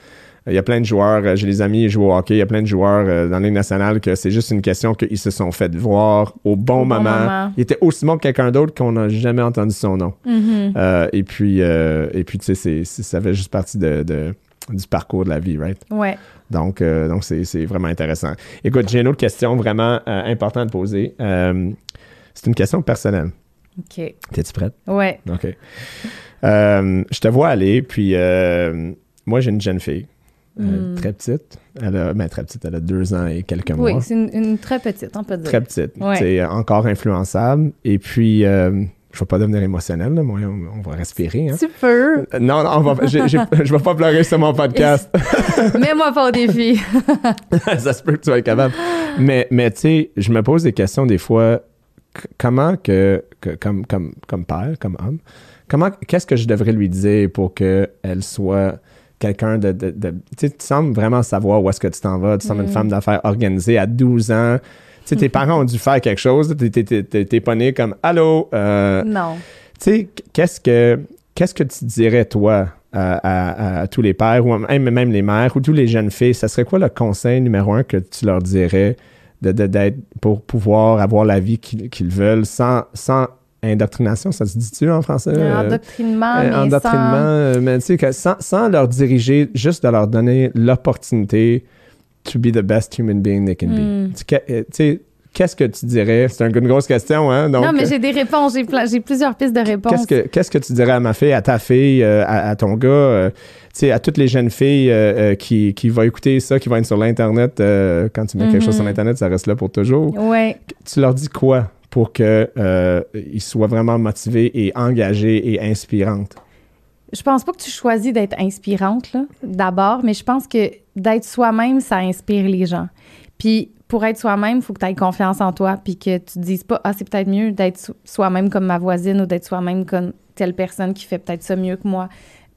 Il y a plein de joueurs, euh, j'ai des amis, ils jouent au hockey, il y a plein de joueurs euh, dans la Ligue nationale que c'est juste une question qu'ils se sont fait voir au bon, Au bon moment. Il était aussi bon que quelqu'un d'autre qu'on n'a jamais entendu son nom. Mm-hmm. Euh, et puis, euh, et puis tu sais, ça fait juste partie de, de- du parcours de la vie, right? Ouais. Donc, euh, donc c'est, vraiment intéressant. Écoute, j'ai une autre question vraiment importante à poser. C'est une question personnelle. OK. T'es-tu prête? Ouais. OK. Je te vois aller, puis moi, j'ai une jeune fille, euh, Mm. très petite. Elle a, ben, très petite, elle a deux ans et quelques mois. Oui, c'est une, une très petite, on peut dire. Très petite. Ouais. C'est encore influençable. Et puis, euh, je vais pas devenir émotionnel, là, moi, on, on va respirer. Hein. Tu peux. Euh, Non, non, on va, [laughs] je vais pas pleurer sur mon podcast. Mets-moi pas au défi. [laughs] ça se peut que tu être capable. Mais, mais tu sais, je me pose des questions des fois. Comment que, que- comme, comme, comme père, comme homme, comment, qu'est-ce que je devrais lui dire pour qu'elle soit quelqu'un de, de, de- tu sembles vraiment savoir où est-ce que tu t'en vas. Tu sembles une femme d'affaires organisée à 12 ans. Tu sais, tes [laughs] parents ont dû faire quelque chose. T'es, pas né comme « Allô? euh, non. tu sais, qu'est-ce que qu'est-ce que tu dirais toi à, à- à tous les pères ou même, même les mères ou tous les jeunes filles, ça serait quoi le conseil numéro un que tu leur dirais de, de- d'être pour pouvoir avoir la vie qu'ils, qu'ils veulent sans, sans indoctrination, ça se dit-tu en français? Euh, endoctrinement, euh, mais endoctrinement, sans... euh, mais tu sais, que sans, sans leur diriger, juste de leur donner l'opportunité to be the best human being they can Hmm. be. Tu sais, que- euh, tu sais, qu'est-ce que tu dirais? C'est une grosse question, hein? Donc, non, mais euh, j'ai des réponses. J'ai, plusieurs pistes de réponses. Qu'est-ce que, qu'est-ce que tu dirais à ma fille, à ta fille, euh, à, à ton gars, euh, tu sais, à toutes les jeunes filles euh, euh, qui, qui vont écouter ça, qui vont être sur l'Internet, euh, quand tu mets quelque Mhm. chose sur l'Internet, ça reste là pour toujours. Ouais. Tu leur dis quoi? Pour qu'ils soient vraiment motivés et engagés et inspirantes? je pense pas que tu choisis d'être inspirante, là, d'abord, mais je pense que d'être soi-même, ça inspire les gens. Puis pour être soi-même, il faut que tu aies confiance en toi, puis que tu te dises pas, ah, c'est peut-être mieux d'être soi-même comme ma voisine ou d'être soi-même comme telle personne qui fait peut-être ça mieux que moi.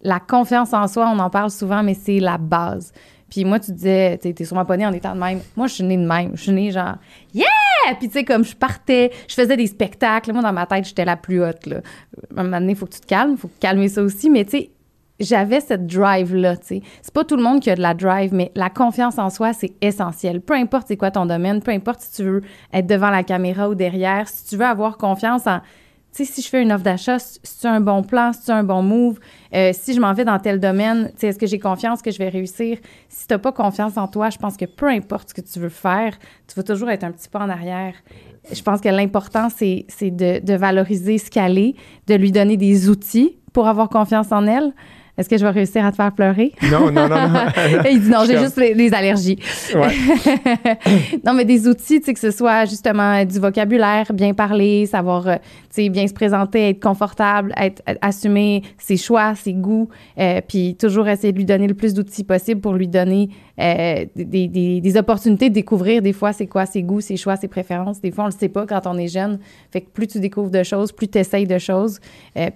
La confiance en soi, on en parle souvent, mais c'est la base. Puis moi, tu disais, t'es sûrement pas née en étant de même. Moi, je suis née de même. Je suis née genre, yeah! Puis tu sais, comme je partais, je faisais des spectacles. Moi, dans ma tête, j'étais la plus haute. À un moment donné, il faut que tu te calmes, il faut calmer ça aussi. Mais tu sais, j'avais cette drive-là, tu sais. C'est pas tout le monde qui a de la drive, mais la confiance en soi, c'est essentiel. Peu importe c'est quoi ton domaine, peu importe si tu veux être devant la caméra ou derrière, si tu veux avoir confiance en si je fais une offre d'achat, c'est un bon plan, c'est un bon move. Euh, si je m'en vais dans tel domaine, est-ce que j'ai confiance que je vais réussir? Si tu n'as pas confiance en toi, je pense que peu importe ce que tu veux faire, tu vas toujours être un petit peu en arrière. Je pense que l'important, c'est de, de valoriser ce qu'elle est, de lui donner des outils pour avoir confiance en elle. Est-ce que je vais réussir à te faire pleurer? Non, non, non. non. [laughs] il dit non, j'ai juste les, allergies. [laughs] non, mais des outils, tu sais, que ce soit justement du vocabulaire, bien parler, savoir, euh, tu sais, bien se présenter, être confortable, être, assumer ses choix, ses goûts, euh, puis toujours essayer de lui donner le plus d'outils possible pour lui donner euh, des, des, des, opportunités de découvrir des fois c'est quoi ses goûts, ses choix, ses préférences. Des fois, on le sait pas quand on est jeune. Fait que plus tu découvres de choses, plus tu essayes de choses.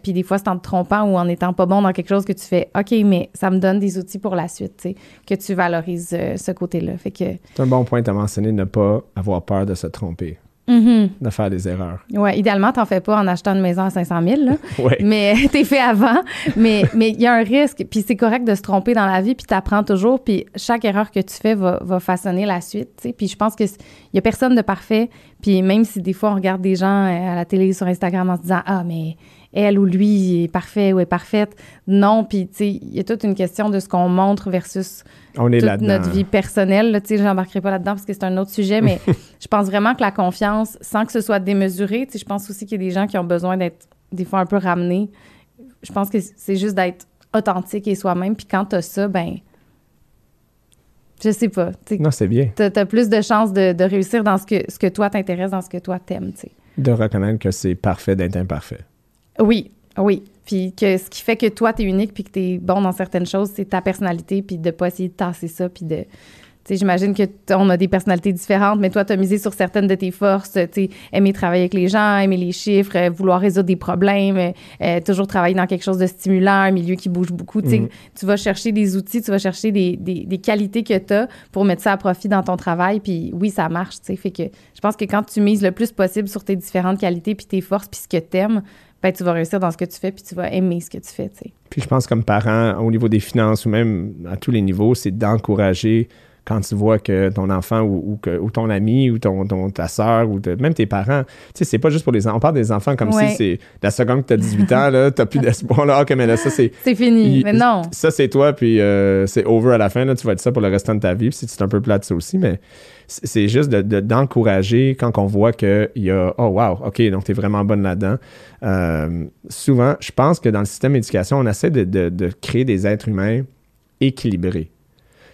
puis des fois, c'est en te trompant ou en étant pas bon dans quelque chose que tu fais OK, mais ça me donne des outils pour la suite, que tu valorises euh, ce côté-là. Fait que. C'est un bon point à mentionner, ne pas avoir peur de se tromper. Mm-hmm. De faire des erreurs. Oui, idéalement, t'en fais pas en achetant une maison à 500 000, là. [laughs] Mais [laughs] t'es fait avant. mais il y a un risque. Puis c'est correct de se tromper dans la vie, puis t'apprends toujours. Puis chaque erreur que tu fais va, va façonner la suite. Puis je pense qu'il y a personne de parfait. Puis même si des fois on regarde des gens euh, à la télé, sur Instagram en se disant « Ah, mais elle ou lui est parfait ou est parfaite. Non, puis tu sais, il y a toute une question de ce qu'on montre versus On est toute notre vie personnelle. Tu sais, j'embarquerai pas là-dedans parce que c'est un autre sujet, mais [laughs] je pense vraiment que la confiance, sans que ce soit démesuré, tu sais, je pense aussi qu'il y a des gens qui ont besoin d'être des fois un peu ramenés. Je pense que c'est juste d'être authentique et soi-même. Puis quand tu as ça, ben je sais pas. Non, c'est bien. Tu as, plus de chances de, de, réussir dans ce que, ce que toi t'intéresse, dans ce que toi t'aimes, tu sais. De reconnaître que c'est parfait d'être imparfait. Oui, oui. Puis que ce qui fait que toi, tu es unique puis que tu es bon dans certaines choses, c'est ta personnalité, puis de pas essayer de tasser ça, puis de... Tu sais, j'imagine que on a des personnalités différentes, mais toi, tu as misé sur certaines de tes forces, tu aimer travailler avec les gens, aimer les chiffres, euh, vouloir résoudre des problèmes, euh, euh, toujours travailler dans quelque chose de stimulant, un milieu qui bouge beaucoup. Tu mm-hmm. tu vas chercher des outils, tu vas chercher des, des, des qualités que tu as pour mettre ça à profit dans ton travail, puis oui, ça marche, tu sais. Fait que je pense que quand tu mises le plus possible sur tes différentes qualités, puis tes forces, puis ce que tu aimes, ben, tu vas réussir dans ce que tu fais, puis tu vas aimer ce que tu fais. Puis je pense comme parent, au niveau des finances ou même à tous les niveaux, c'est d'encourager quand tu vois que ton enfant ou, ou, ton ami ou ton, ta soeur ou même tes parents, tu sais, c'est pas juste pour les enfants. On parle des enfants comme si c'est la seconde que tu as 18 ans, là, t'as plus d'espoir, là, ok, mais là, ça, c'est. C'est fini, mais non. Ça, c'est toi, puis euh, c'est over à la fin, là, tu vas être ça pour le restant de ta vie, puis c'est un peu plate, ça aussi, mais c'est juste d'encourager quand on voit qu'il y a Oh, wow, OK, donc tu es vraiment bonne là-dedans. Euh, souvent, je pense que dans le système d'éducation, on essaie de, de, créer des êtres humains équilibrés.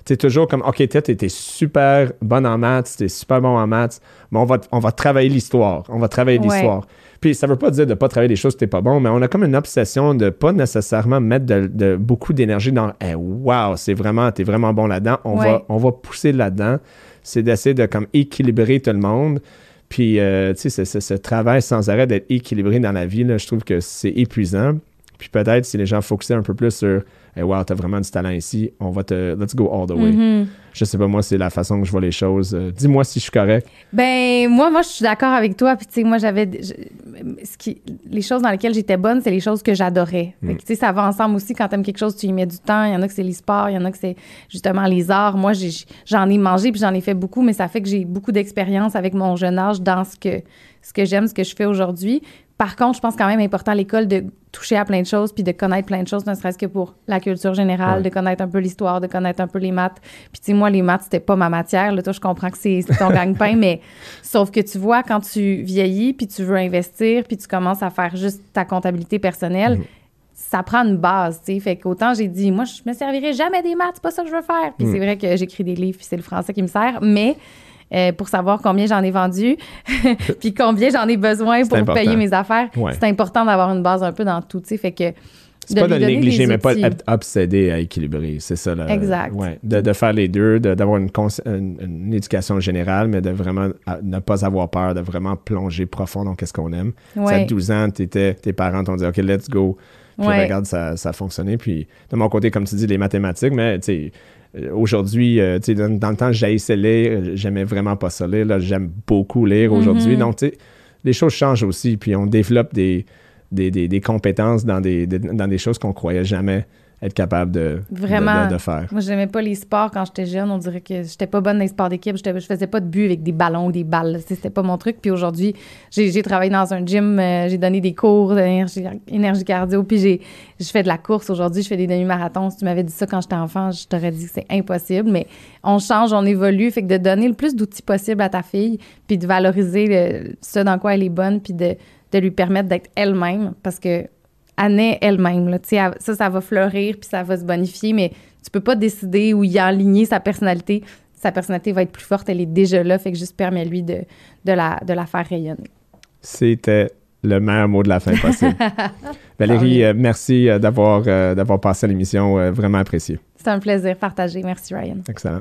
C'est toujours comme, OK, tu es super bonne en maths, tu es super bon en maths, mais on va, on va travailler l'histoire. On va travailler l'histoire. Puis ça veut pas dire de pas travailler des choses que t'es pas bon, mais on a comme une obsession de pas nécessairement mettre de, beaucoup d'énergie dans hey, wow, c'est vraiment, t'es vraiment bon là-dedans. On, va, on va pousser là-dedans c'est d'essayer de comme équilibrer tout le monde. Puis, euh, tu sais, ce, travail sans arrêt d'être équilibré dans la vie, je trouve que c'est épuisant. Puis peut-être si les gens focusaient un peu plus sur hey, wow, t'as vraiment du talent ici, on va te, let's go all the way. Mm-hmm. Je sais pas, moi, c'est la façon que je vois les choses. Euh, dis-moi si je suis correct. Ben, moi, moi, je suis d'accord avec toi. Puis, tu sais, moi, j'avais. Ce qui, les choses dans lesquelles j'étais bonne, c'est les choses que j'adorais. Mm. Tu sais, ça va ensemble aussi. Quand t'aimes quelque chose, tu y mets du temps. Il y en a que c'est les sports, il y en a que c'est justement les arts. Moi, j'en ai, mangé puis j'en ai fait beaucoup, mais ça fait que j'ai beaucoup d'expérience avec mon jeune âge dans ce que, ce que j'aime, ce que je fais aujourd'hui. Par contre, je pense quand même important à l'école de toucher à plein de choses puis de connaître plein de choses, ne serait-ce que pour la culture générale, de connaître un peu l'histoire, de connaître un peu les maths. Puis tu sais, moi, les maths, c'était pas ma matière. Là, toi, je comprends que c'est ton [laughs] gagne-pain, mais sauf que tu vois, quand tu vieillis puis tu veux investir puis tu commences à faire juste ta comptabilité personnelle, mhm. ça prend une base, tu sais. Fait qu'autant j'ai dit, moi, je me servirai jamais des maths, c'est pas ça que je veux faire. Puis c'est mhm. vrai que j'écris des livres puis c'est le français qui me sert, mais euh, pour savoir combien j'en ai vendu, [laughs] puis combien j'en ai besoin pour payer mes affaires. C'est important d'avoir une base un peu dans tout, tu sais. Fait que C'est De pas de négliger, mais pas outils. être obsédé à équilibrer. C'est ça. Là, Exact. Ouais. De, de faire les deux, de- d'avoir une, cons- une, une éducation générale, mais de vraiment à- ne pas avoir peur, de vraiment plonger profond dans qu'est-ce qu'on aime. Tu sais, À Ouais. 12 ans, tes parents t'ont dit OK, let's go. Puis Ouais. regarde, ça, ça a fonctionné. Puis de mon côté, comme tu dis, les mathématiques, mais tu sais. euh, Aujourd'hui, euh, tu sais, dans, dans le temps, j'haïssais lire, j'aimais vraiment pas ça lire. Là, j'aime beaucoup lire aujourd'hui. Mhm. Donc, tu sais, les choses changent aussi, puis on développe des, des, des- des compétences dans des, des- dans des choses qu'on croyait jamais être capable de, de- Vraiment. de, de faire. Moi, j'aimais pas les sports quand j'étais jeune. On dirait que j'étais pas bonne dans les sports d'équipe. Je faisais pas de but avec des ballons ou des balles. C'était pas mon truc. Puis aujourd'hui, j'ai travaillé dans un gym. euh, j'ai donné des cours d'énergie énergie cardio. Puis j'ai je fais de la course aujourd'hui. Je fais des demi-marathons. Si tu m'avais dit ça quand j'étais enfant, je t'aurais dit que c'est impossible. Mais on change, on évolue. Fait que de donner le plus d'outils possible à ta fille, puis de valoriser le- ce dans quoi elle est bonne, puis de, de lui permettre d'être elle-même. Parce que naît elle-même. là. Tu sais, elle- Ça, ça va fleurir, puis ça va se bonifier, mais tu peux pas décider ou y aligner sa personnalité. Sa personnalité va être plus forte, elle est déjà là, fait que juste permets-lui de, de, la, de la faire rayonner. C'était le meilleur mot de la fin possible. [laughs] Valérie, euh, merci euh, d'avoir euh, d'avoir passé à l'émission. euh, vraiment apprécié. C'est un plaisir partagé. Merci, Ryan. Excellent.